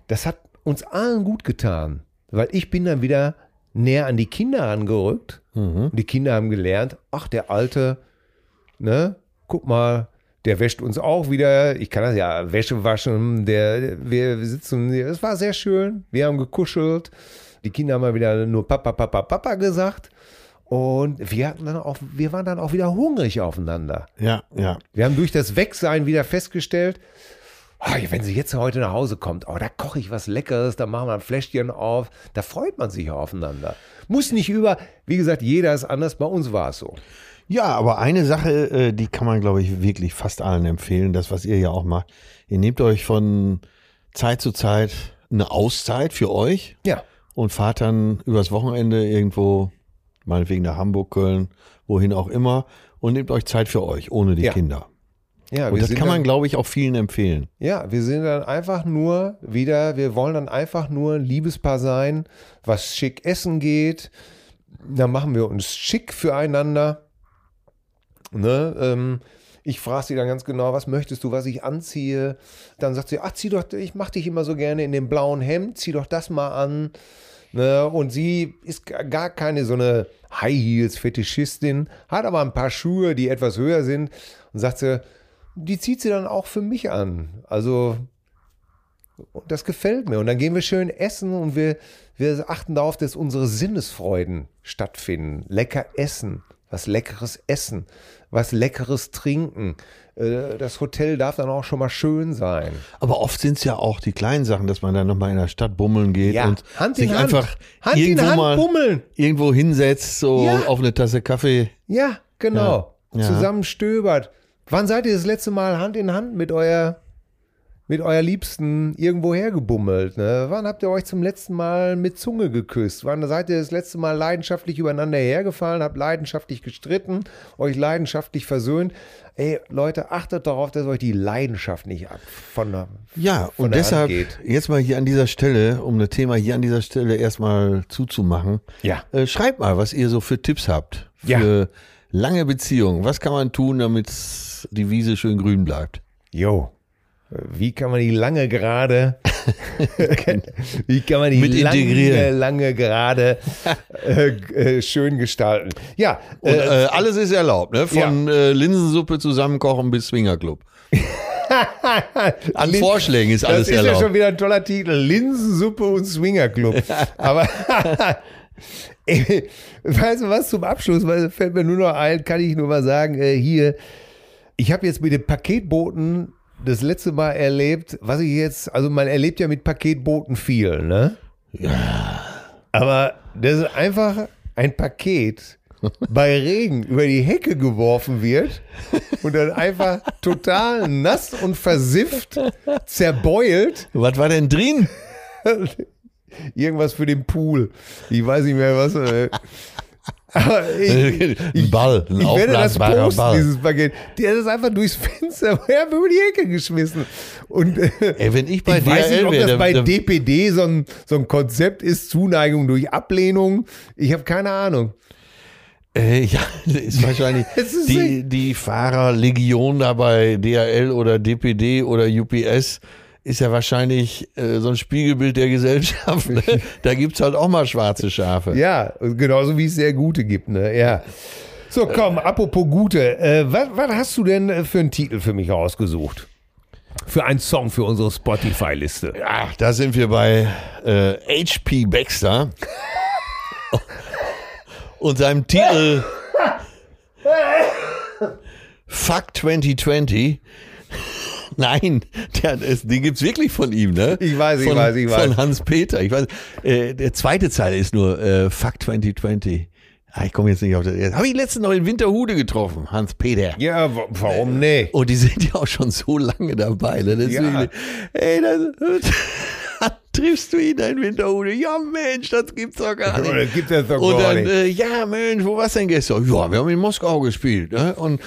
C: das hat uns allen gut getan, weil ich bin dann wieder näher an die Kinder angerückt. Und die Kinder haben gelernt, ach, der Alte, ne, guck mal, der wäscht uns auch wieder. Ich kann das ja Wäsche waschen. Der, wir sitzen, es war sehr schön. Wir haben gekuschelt. Die Kinder haben mal wieder nur Papa, Papa, Papa gesagt. Und wir hatten dann auch, wir waren dann auch wieder hungrig aufeinander.
B: Ja, ja.
C: Wir haben durch das Wegsein wieder festgestellt, ah, wenn sie jetzt heute nach Hause kommt, oh, da koche ich was Leckeres, da machen wir ein Fläschchen auf, da freut man sich aufeinander. Muss nicht über, wie gesagt, jeder ist anders, bei uns war es so.
B: Ja, aber eine Sache, äh, die kann man, glaube ich, wirklich fast allen empfehlen, das, was ihr ja auch macht. Ihr nehmt euch von Zeit zu Zeit eine Auszeit für euch
C: Ja,
B: und fahrt dann übers Wochenende irgendwo, meinetwegen nach Hamburg, Köln, wohin auch immer, und nehmt euch Zeit für euch, ohne die
C: Ja.
B: Kinder.
C: Ja,
B: Und das kann man,
C: dann,
B: glaube ich, auch vielen empfehlen.
C: ja, wir sind dann einfach nur wieder, wir wollen dann einfach nur ein Liebespaar sein, was schick essen geht. Dann machen wir uns schick füreinander. Ne, ähm, ich frage sie dann ganz genau, was möchtest du, was ich anziehe? Dann sagt sie, ach, zieh doch, ich mache dich immer so gerne in dem blauen Hemd, zieh doch das mal an. Ne, und sie ist gar keine so eine High Heels Fetischistin, hat aber ein paar Schuhe, die etwas höher sind und sagt sie, die zieht sie dann auch für mich an. Also und das gefällt mir. Und dann gehen wir schön essen und wir, wir achten darauf, dass unsere Sinnesfreuden stattfinden. Lecker essen, was Leckeres essen, was Leckeres trinken. Äh, Das Hotel darf dann auch schon mal schön sein.
B: Aber oft sind es ja auch die kleinen Sachen, dass man dann nochmal in der Stadt bummeln geht
C: Ja,
B: und
C: Hand
B: sich
C: Hand.
B: einfach
C: Hand
B: irgendwo mal
C: bummeln.
B: irgendwo hinsetzt, so
C: Ja.
B: auf eine Tasse Kaffee.
C: Ja, genau.
B: Ja.
C: Zusammen stöbert. Wann seid ihr das letzte Mal Hand in Hand mit euer, mit euer Liebsten irgendwo hergebummelt? Ne? Wann habt ihr euch zum letzten Mal mit Zunge geküsst? Wann seid ihr das letzte Mal leidenschaftlich übereinander hergefallen, habt leidenschaftlich gestritten, euch leidenschaftlich versöhnt? Ey, Leute, achtet darauf, dass euch die Leidenschaft nicht ab von der,
B: Ja,
C: von
B: und
C: der
B: deshalb jetzt mal hier an dieser Stelle, um das Thema hier an dieser Stelle erstmal zuzumachen.
C: Ja.
B: Äh, schreibt mal, was ihr so für Tipps habt
C: Ja.
B: für lange Beziehungen. Was kann man tun, damit die Wiese schön grün bleibt?
C: Jo. Wie kann man die lange gerade, wie kann man die
B: Mit
C: lange,
B: integrieren.
C: lange gerade äh, äh, schön gestalten? Ja,
B: Und
C: äh,
B: äh, alles ist erlaubt, ne? Von äh, Linsensuppe zusammenkochen bis Swingerclub. An
C: Lin-
B: Vorschlägen ist
C: das
B: alles
C: ist ja
B: erlaubt.
C: schon wieder ein toller Titel. Linsensuppe und Swingerclub. Aber ey, weißt du was zum Abschluss, weil fällt mir nur noch ein, kann ich nur mal sagen, äh, hier, Ich habe jetzt mit den Paketbooten das letzte Mal erlebt, was ich jetzt, also man erlebt ja mit Paketbooten viel, ne? Ja. Aber das ist einfach ein Paket bei Regen über die Hecke geworfen wird und dann einfach total nass und versifft, zerbeult.
B: Was war denn drin?
C: Irgendwas für den Pool. Ich weiß nicht mehr was. Ich,
B: Ein Ball, ein
C: ich werde das posten,
B: Ball.
C: dieses Paket. Der ist einfach durchs Fenster her über die Ecke geschmissen. Und äh,
B: Ey, wenn ich bei
C: ich weiß nicht, ob das bei
B: dann-
C: DPD so ein, so ein Konzept ist, Zuneigung durch Ablehnung. Ich habe keine Ahnung.
B: Äh, ja, ist wahrscheinlich
C: ist
B: die, die Fahrerlegion da bei DHL oder DPD oder UPS ist ja wahrscheinlich äh, so ein Spiegelbild der Gesellschaft. Ne? Da gibt's halt auch mal schwarze Schafe.
C: Ja, genauso wie es sehr gute gibt, ne? Ja. So, komm, apropos gute. Äh, was, was hast du denn äh, für einen Titel für mich ausgesucht? Für einen Song für unsere Spotify-Liste.
B: Ach, da sind wir bei äh, HP Baxter und seinem Titel Fuck 2020. Nein, der, den gibt's wirklich von ihm, ne?
C: Ich weiß, ich
B: von,
C: weiß, ich weiß.
B: Von Hans Peter. Ich weiß, äh, der zweite Zeile ist nur äh, Fuck 2020. Ah, ich komme jetzt nicht auf das. Habe ich letztens noch in Winterhude getroffen, Hans Peter.
C: Ja, wa- warum nee?
B: Und die sind ja auch schon so lange dabei. Ne? Deswegen,
C: Ja.
B: ey, dann triffst du ihn in Winterhude. Ja, Mensch, das gibt's doch gar nicht.
C: Das gibt es doch
B: Und
C: gar
B: dann,
C: nicht.
B: äh, ja, Mensch, wo warst denn gestern? Ja, wir haben in Moskau gespielt. Ne? Und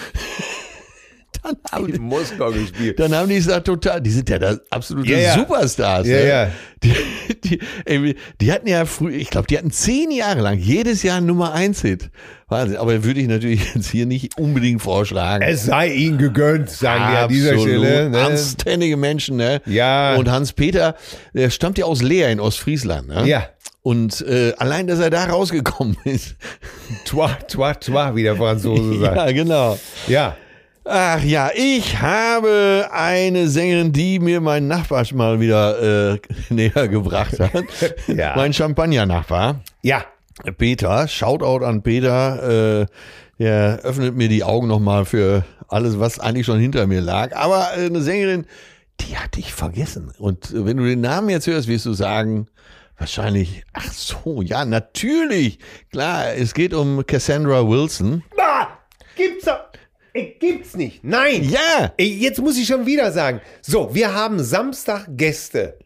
B: dann haben,
C: In
B: die,
C: Moskau gespielt.
B: dann haben die gesagt, total, die sind ja da absolute
C: Ja, ja.
B: Superstars.
C: Ja,
B: ne?
C: ja.
B: Die, die, ey, die hatten ja früh, ich glaube, die hatten zehn Jahre lang jedes Jahr Nummer eins Hit. Wahnsinn. Aber würde ich natürlich jetzt hier nicht unbedingt vorschlagen.
C: Es sei ihnen gegönnt, sagen wir an dieser
B: Absolut.
C: Stelle. Ne?
B: Anständige Menschen, ne?
C: Ja.
B: Und Hans-Peter, der stammt ja aus Leer in Ostfriesland, ne?
C: Ja.
B: Und äh, allein, dass er da rausgekommen ist.
C: Toi, toi, toi, wie der Franzose sagt.
B: ja, genau.
C: Ja.
B: Ach ja, ich habe eine Sängerin, die mir mein Nachbar schon mal wieder äh, näher gebracht hat.
C: Ja.
B: Mein Champagner-Nachbar.
C: Ja.
B: Peter, Shoutout an Peter, äh, der öffnet mir die Augen nochmal für alles, was eigentlich schon hinter mir lag. Aber äh, eine Sängerin, die hatte ich vergessen. Und äh, wenn du den Namen jetzt hörst, wirst du sagen, wahrscheinlich, ach so, ja, natürlich. Klar, es geht um Cassandra Wilson.
C: Ah, gibt's doch. Ey, Gibt's nicht. Nein.
B: Ja,
C: Ey, jetzt muss ich schon wieder sagen. So, wir haben Samstag Gäste.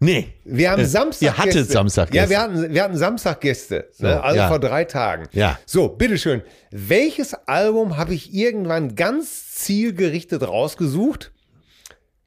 B: nee.
C: Wir haben
B: Äh,
C: Samstag
B: Ihr hattet
C: Gäste.
B: Samstag
C: Ja,
B: Gäste.
C: wir hatten, wir hatten Samstag Gäste. Ne? Also
B: ja.
C: vor drei Tagen.
B: Ja.
C: So, bitteschön. Welches Album habe ich irgendwann ganz zielgerichtet rausgesucht?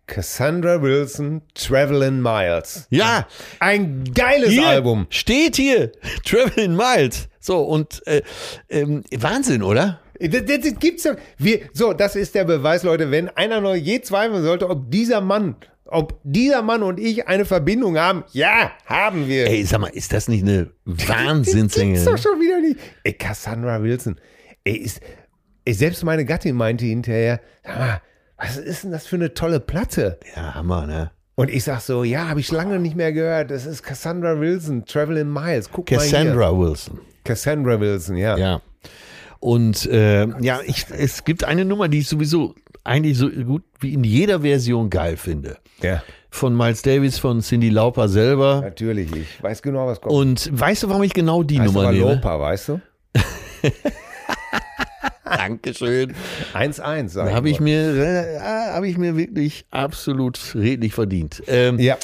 C: Cassandra Wilson, Travelin' Miles.
B: Ja,
C: Ein geiles
B: hier
C: Album.
B: steht hier, Traveling Miles. So, und äh, ähm, Wahnsinn, oder?
C: Das, das, das gibt's ja. Wir, so, das ist der Beweis, Leute. Wenn einer noch je zweifeln sollte, ob dieser Mann, ob dieser Mann und ich eine Verbindung haben, ja, haben wir.
B: Ey, sag mal, ist das nicht eine
C: Das gibt's
B: Wahnsinnssängerin?
C: doch schon wieder nicht. Ey, Cassandra Wilson. Ey, ist, ey, selbst meine Gattin meinte hinterher, sag mal, was ist denn das für eine tolle Platte?
B: Ja, Hammer, ne?
C: Und ich sag so, ja, habe ich lange nicht mehr gehört. Das ist Cassandra Wilson, Traveling Miles. Guck mal hier.
B: Cassandra Wilson.
C: Cassandra Wilson, ja.
B: Ja. Und äh, ja, ich, es gibt eine Nummer, die ich sowieso eigentlich so gut wie in jeder Version geil finde.
C: Ja,
B: Von Miles Davis, von Cindy Lauper selber.
C: natürlich. Ich weiß genau, was kommt.
B: Und weißt du, warum ich genau die
C: heißt
B: Nummer nehme?
C: Lopa, weißt du?
B: Dankeschön.
C: 1-1, sag
B: Da habe ich mir, äh, habe ich mir wirklich absolut redlich verdient. Ähm,
C: Ja.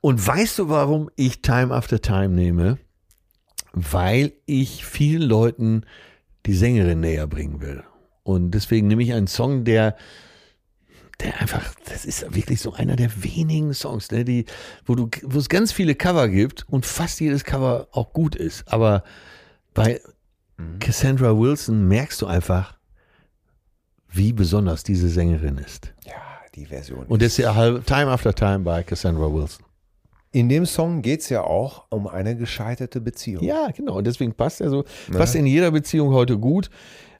B: Und weißt du, warum ich Time After Time nehme? Weil ich vielen Leuten die Sängerin näher bringen will. Und deswegen nehme ich einen Song, der, der einfach, das ist wirklich so einer der wenigen Songs, ne, die, wo du, wo es ganz viele Cover gibt und fast jedes Cover auch gut ist. Aber bei Cassandra Wilson merkst du einfach, wie besonders diese Sängerin ist.
C: Ja, die Version.
B: Und das ist ja Time After Time bei Cassandra Wilson.
C: In dem Song geht es ja auch um eine gescheiterte Beziehung.
B: Ja, genau. Und deswegen passt er so, passt in jeder Beziehung heute gut.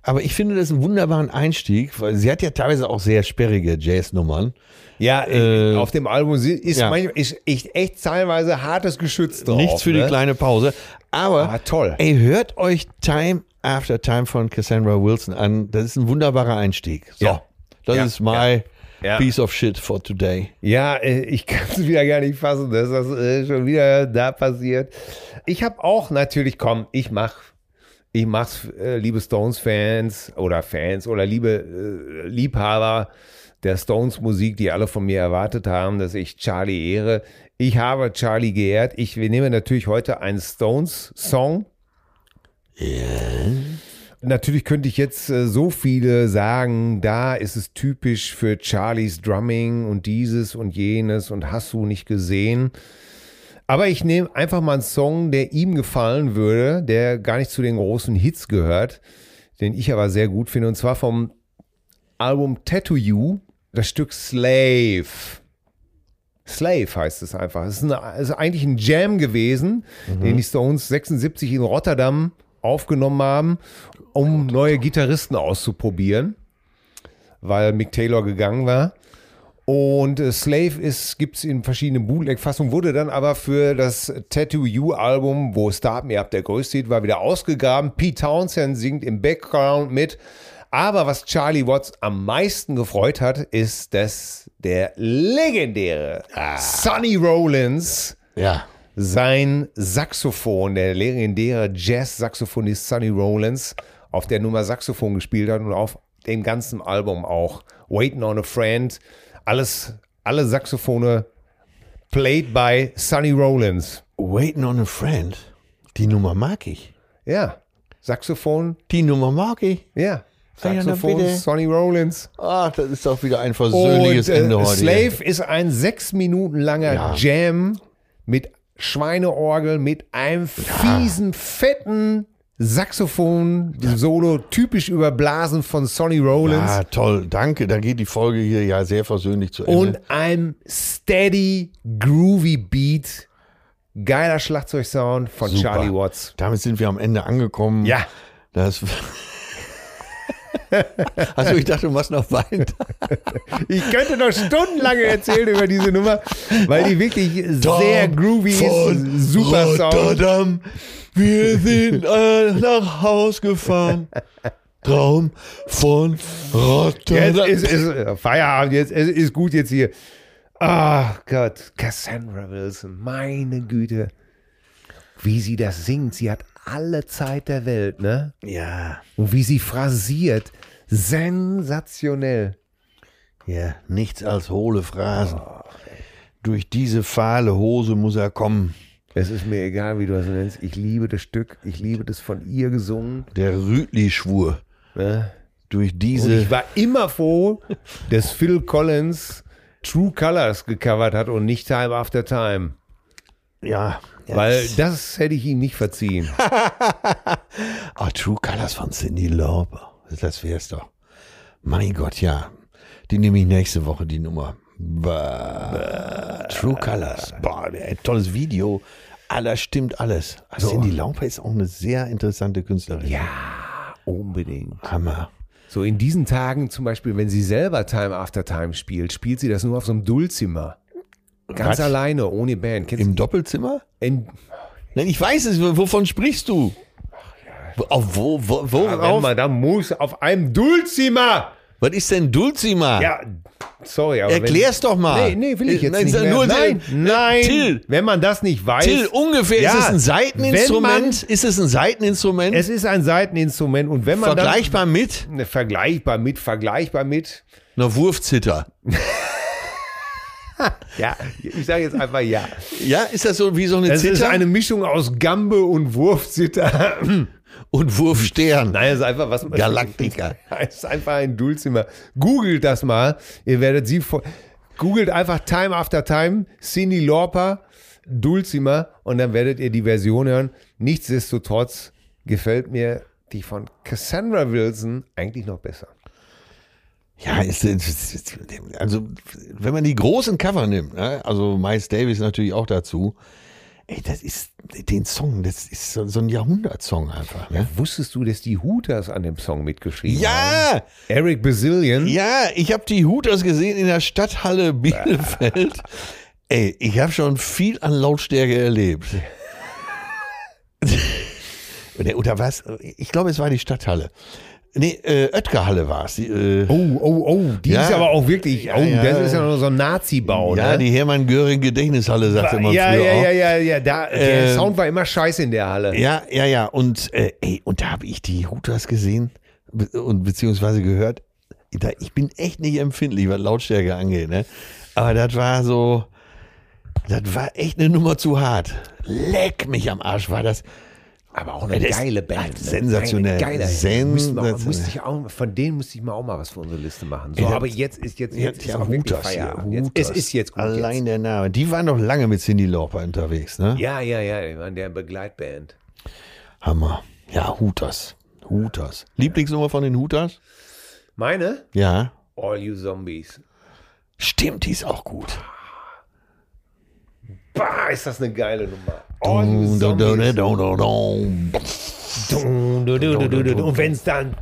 B: Aber ich finde das einen wunderbaren Einstieg, weil sie hat ja teilweise auch sehr sperrige Jazznummern.
C: Ja,
B: Äh,
C: auf dem Album ist
B: ja.
C: manchmal ist echt, echt teilweise hartes Geschütz drauf.
B: Nichts für
C: ne?
B: die kleine Pause. Aber
C: Ah, toll.
B: ey, hört euch Time After Time von Cassandra Wilson an. Das ist ein wunderbarer Einstieg. So,
C: Ja.
B: Das
C: Ja,
B: ist my
C: Ja.
B: piece of shit for today.
C: Ja, äh, ich kann es wieder gar nicht fassen, dass das äh, schon wieder da passiert. Ich habe auch natürlich, komm, ich mach, ich mach's, äh, liebe Stones-Fans oder Fans oder liebe Liebhaber der Stones-Musik, die alle von mir erwartet haben, dass ich Charlie ehre. Ich habe Charlie geehrt. Ich wir nehmen natürlich heute einen Stones-Song. Natürlich könnte ich jetzt äh, so viele sagen, da ist es typisch für Charlies Drumming und dieses und jenes und hast du nicht gesehen. Aber ich nehme einfach mal einen Song, der ihm gefallen würde, der gar nicht zu den großen Hits gehört, den ich aber sehr gut finde, und zwar vom Album Tattoo You, das Stück Slave. Slave heißt es einfach. Es ist, eine, es ist eigentlich ein Jam gewesen, den die Stones 76 in Rotterdam aufgenommen haben, um neue Gitarristen auszuprobieren, weil Mick Taylor gegangen war. Und äh, Slave ist, gibt es in verschiedenen Bootleg-Fassungen, wurde dann aber für das Tattoo You-Album, wo Start Me Up der größte Hit war, wieder ausgegraben. Pete Townsend singt im Background mit. Aber was Charlie Watts am meisten gefreut hat, ist, dass der legendäre Sonny Rollins
B: Ja.
C: Sein Saxophon, der legendäre Jazz-Saxophonist Sonny Rollins, auf der Nummer Saxophon gespielt hat und auf dem ganzen Album auch. Waiting on a Friend, alles, alle Saxophone played by Sonny Rollins.
B: Waiting on a friend. Die Nummer mag ich.
C: Ja, Saxophon,
B: Die Nummer mag ich.
C: ja. Saxophon. Sonny Rollins.
B: Ach, das ist doch wieder ein versöhnliches
C: Und, äh,
B: Ende heute.
C: Slave ist ein sechs Minuten langer
B: Ja.
C: Jam mit Schweineorgel, mit einem fiesen, fetten Saxophon-Solo, typisch überblasen von Sonny Rollins.
B: Ja, toll. Danke. Da geht die Folge hier ja sehr versöhnlich zu Ende.
C: und einem steady, groovy Beat. Geiler Schlagzeugsound von
B: Super.
C: Charlie Watts.
B: Damit sind wir am Ende angekommen.
C: Ja.
B: Das. also ich dachte, du machst noch weiter.
C: Ich könnte noch stundenlang erzählen über diese Nummer, weil die wirklich sehr groovy ist. Super Sound.
B: Rotterdam. Wir sind äh, nach Haus gefahren. Traum von
C: Jetzt
B: Rotterdam.
C: ist, ist äh, Feierabend, jetzt es ist gut jetzt hier. Ach Gott, Cassandra Wilson, meine Güte. Wie sie das singt, sie hat alle Zeit der Welt, ne?
B: ja,
C: Und wie sie phrasiert, sensationell.
B: ja, nichts als hohle Phrasen. Durch diese fahle Hose muss er kommen.
C: Es ist mir egal, wie du das nennst. Ich liebe das Stück, ich liebe das von ihr gesungen.
B: Der Rütli-Schwur.
C: Ne?
B: Durch
C: Und
B: diese.
C: ich war immer froh, dass Phil Collins True Colors gecovert hat und nicht Time After Time.
B: ja. Ja,
C: Weil das hätte ich ihm nicht verziehen.
B: Ah, True Colors von Cindy Lauper. Das wär's doch. Mein Gott, ja. Die nehme ich nächste Woche, die Nummer. Bah. True Colors. Boah, ey, tolles Video. Alles stimmt alles. Also Cindy Lauper ist auch eine sehr interessante Künstlerin.
C: Ja, unbedingt.
B: Hammer.
C: So in diesen Tagen zum Beispiel, wenn sie selber Time After Time spielt, spielt sie das nur auf so einem Dulzimmer. Ganz
B: Was?
C: alleine, ohne Band. Kennst
B: Im? Doppelzimmer?
C: In,
B: Nein, ich weiß es. Wovon sprichst du? Auf wo, wo,
C: ja, wenn
B: worauf?
C: man da muss, auf einem Dulzimmer.
B: Was ist denn Dulcima?
C: Ja, sorry, aber
B: Erklär's doch mal.
C: Nee, nee, will ich jetzt
B: Nein,
C: nicht mehr. nein, nein.
B: Till.
C: Wenn man das nicht weiß.
B: Till, ungefähr
C: Ja,
B: ist es ein
C: wenn
B: Seiteninstrument? Ist es ein Seiteninstrument?
C: Es ist ein Seiteninstrument und wenn man
B: Vergleichbar mit
C: dann, ne, vergleichbar mit, vergleichbar mit,
B: einer Wurfzitter.
C: ja, ich sage jetzt einfach ja.
B: Ja, ist das so wie so eine
C: Es ist
B: Zither
C: eine Mischung aus Gambe und Wurfzitter.
B: und Wurfstern?
C: Nein, es ist einfach was.
B: Galaktiker.
C: Es ist einfach ein Dulcimer. Googelt das mal. Ihr werdet sie vor. Googelt einfach Time After Time, Cindy Lauper, Dulcimer und dann werdet ihr die Version hören. Nichtsdestotrotz gefällt mir die von Cassandra Wilson eigentlich noch besser.
B: Ja, ist, ist, ist, also wenn man die großen Cover nimmt, ne? also Miles Davis natürlich auch dazu, ey, das ist den Song, das ist so, so ein Jahrhundertsong einfach. Ne?
C: Wusstest du, dass die Hooters an dem Song mitgeschrieben haben?
B: Ja,
C: Eric Bazillion.
B: ja, ich habe die Hooters gesehen in der Stadthalle Bielefeld. Ey, ich habe schon viel an Lautstärke erlebt. Oder was? Ich glaube, es war die Stadthalle. Nee, äh, Oetker-Halle war es. Äh,
C: Oh, oh, oh, die
B: Ja.
C: ist aber auch wirklich, oh,
B: ja.
C: das ist ja noch so ein Nazi-Bau,
B: ja,
C: ne?
B: die Hermann-Göring-Gedächtnishalle, sagte man
C: ja,
B: früher
C: ja,
B: auch.
C: ja, ja, ja, da, der
B: Ähm,
C: Sound war immer scheiße in der Halle.
B: Ja, ja, ja. Und, äh, ey, und da habe ich die Hutas gesehen und beziehungsweise gehört. Da, ich bin echt nicht empfindlich, was Lautstärke angeht, ne? Aber das war so, das war echt eine Nummer zu hart. Leck mich am Arsch, war das.
C: Aber auch eine
B: ist
C: geile Band. ne?
B: sensationell.
C: Geile.
B: Sensationell.
C: Auch- von denen müsste ich mal auch mal was für unsere Liste machen. So,
B: Ja,
C: aber jetzt ist jetzt, jetzt ist
B: ja,
C: auch wirklich Feierabend. Jetzt, es ist jetzt gut.
B: Allein
C: jetzt.
B: der Name. Die waren noch lange mit Cindy Lauper unterwegs, ne?
C: Ja, ja, ja, die waren der Begleitband.
B: Hammer. Ja, Hutas. Hutas. Lieblingsnummer von den Hutas?
C: Meine?
B: Ja.
C: All You Zombies.
B: Stimmt, die ist auch gut.
C: Bah, ist das eine geile Nummer. Und wenn es dann,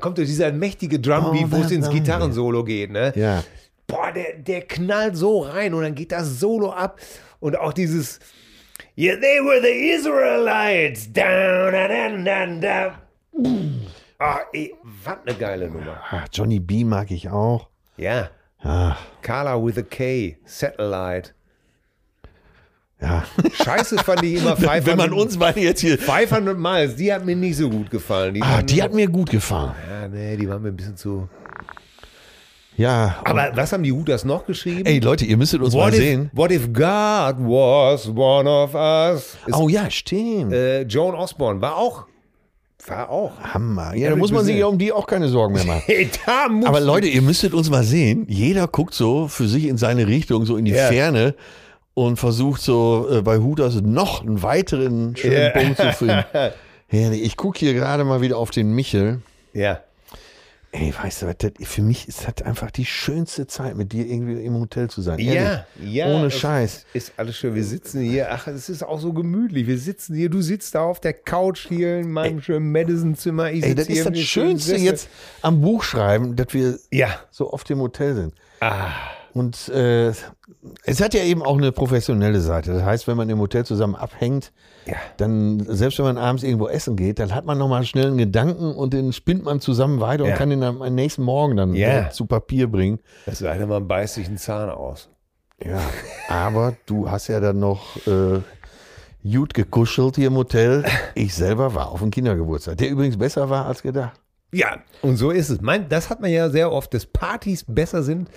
C: kommt dieser mächtige Drumbeat, wo es ins Gitarrensolo geht, ne?
B: Ja.
C: Boah, der, der knallt so rein und dann geht das Solo ab und auch dieses Yeah, they were the Israelites. Down, down, down, down. Ah, ey, was eine geile Nummer.
B: Ah, Johnny B mag ich auch.
C: Ja.
B: Ah,
C: Carla with a K, Satellite.
B: Ja.
C: Scheiße fand ich immer 500,
B: Wenn man uns beide jetzt hier.
C: 500 Miles, die hat mir nicht so gut gefallen. Die,
B: Ah, die hat mir gut gefallen.
C: Ja, nee, die waren mir ein bisschen zu.
B: Ja.
C: Aber was haben die Hutas noch geschrieben?
B: Ey, Leute, ihr müsstet uns mal
C: what, if,
B: sehen.
C: what if God was one of us? Ist,
B: Oh ja, stimmt.
C: äh, Joan Osborne war auch. War auch.
B: Hammer. Ja, da muss man sich ja um die auch keine Sorgen mehr machen.
C: Hey, da muss
B: Aber Leute, ihr müsstet uns mal sehen. Jeder guckt so für sich in seine Richtung, so in die
C: Ja.
B: Ferne und versucht so äh, bei Hutas noch einen weiteren schönen
C: Ja.
B: Punkt zu finden. Herrlich. Ich gucke hier gerade mal wieder auf den Michel.
C: Ja.
B: Ey, weißt du was, das, für mich ist das einfach die schönste Zeit, mit dir irgendwie im Hotel zu sein.
C: Ja,
B: Ehrlich.
C: ja.
B: Ohne
C: das
B: Scheiß.
C: Ist alles schön. Wir sitzen hier. Ach, es ist auch so gemütlich. Wir sitzen hier. Du sitzt da auf der Couch hier in meinem schönen Madison-Zimmer. Ich
B: Ey, das ist das Schönste jetzt am Buch schreiben, dass wir
C: Ja.
B: so oft im Hotel sind.
C: Ah.
B: Und äh, es hat ja eben auch eine professionelle Seite. Das heißt, wenn man im Hotel zusammen abhängt,
C: Ja.
B: dann, selbst wenn man abends irgendwo essen geht, dann hat man nochmal schnell einen Gedanken und den spinnt man zusammen weiter
C: Ja.
B: und kann den am am nächsten Morgen dann
C: Ja.
B: zu Papier bringen.
C: Das sei denn, man beißt sich einen Zahn aus.
B: Ja, aber du hast ja dann noch äh, gut gekuschelt hier im Hotel. Ich selber war auf dem Kindergeburtstag, der übrigens besser war als gedacht.
C: Ja, und so ist es. Mein, das hat man ja sehr oft, dass Partys besser sind.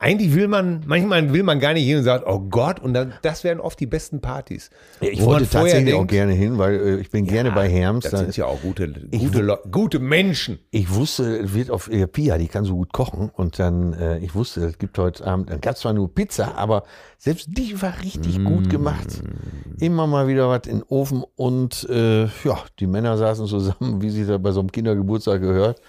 C: Eigentlich will man, manchmal will man gar nicht hin und sagt, oh Gott, und dann, das wären oft die besten Partys.
B: Ja, ich
C: Wo
B: wollte tatsächlich auch
C: denkt,
B: gerne hin, weil äh, ich bin gerne bei Herms.
C: Das
B: Da-
C: sind ja auch gute, gute, Leu- gute Menschen.
B: Ich wusste, es wird auf äh, Pia, die kann so gut kochen. Und dann, äh, ich wusste, es gibt heute Abend, dann gab es zwar nur Pizza, aber selbst die war richtig gut gemacht. Immer mal wieder was in den Ofen und äh, ja, die Männer saßen zusammen, wie sich da bei so einem Kindergeburtstag gehört.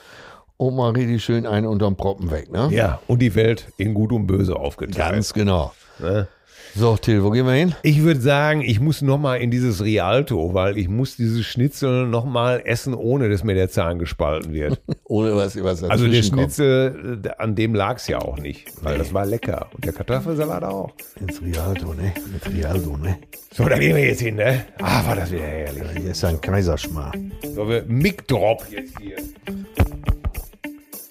B: Und mal richtig schön einen unterm Proppen weg, ne?
C: Ja, und die Welt in Gut und Böse aufgeteilt.
B: Ganz genau.
C: Ne?
B: So, Till, wo gehen wir hin?
C: Ich würde sagen, ich muss noch mal in dieses Rialto, weil ich muss dieses Schnitzel noch mal essen, ohne dass mir der Zahn gespalten wird.
B: Ohne was, was
C: Also der
B: dazwischen kommt.
C: Schnitzel, äh, an dem lag es ja auch nicht, weil das war lecker. Und der Kartoffelsalat auch.
B: Ins Rialto, ne? Mit Rialto, ne?
C: So, da gehen wir jetzt hin, ne? Ah, war das wieder herrlich.
B: Hier ist ein Kaiserschmarr.
C: So, wir Mic Drop jetzt hier.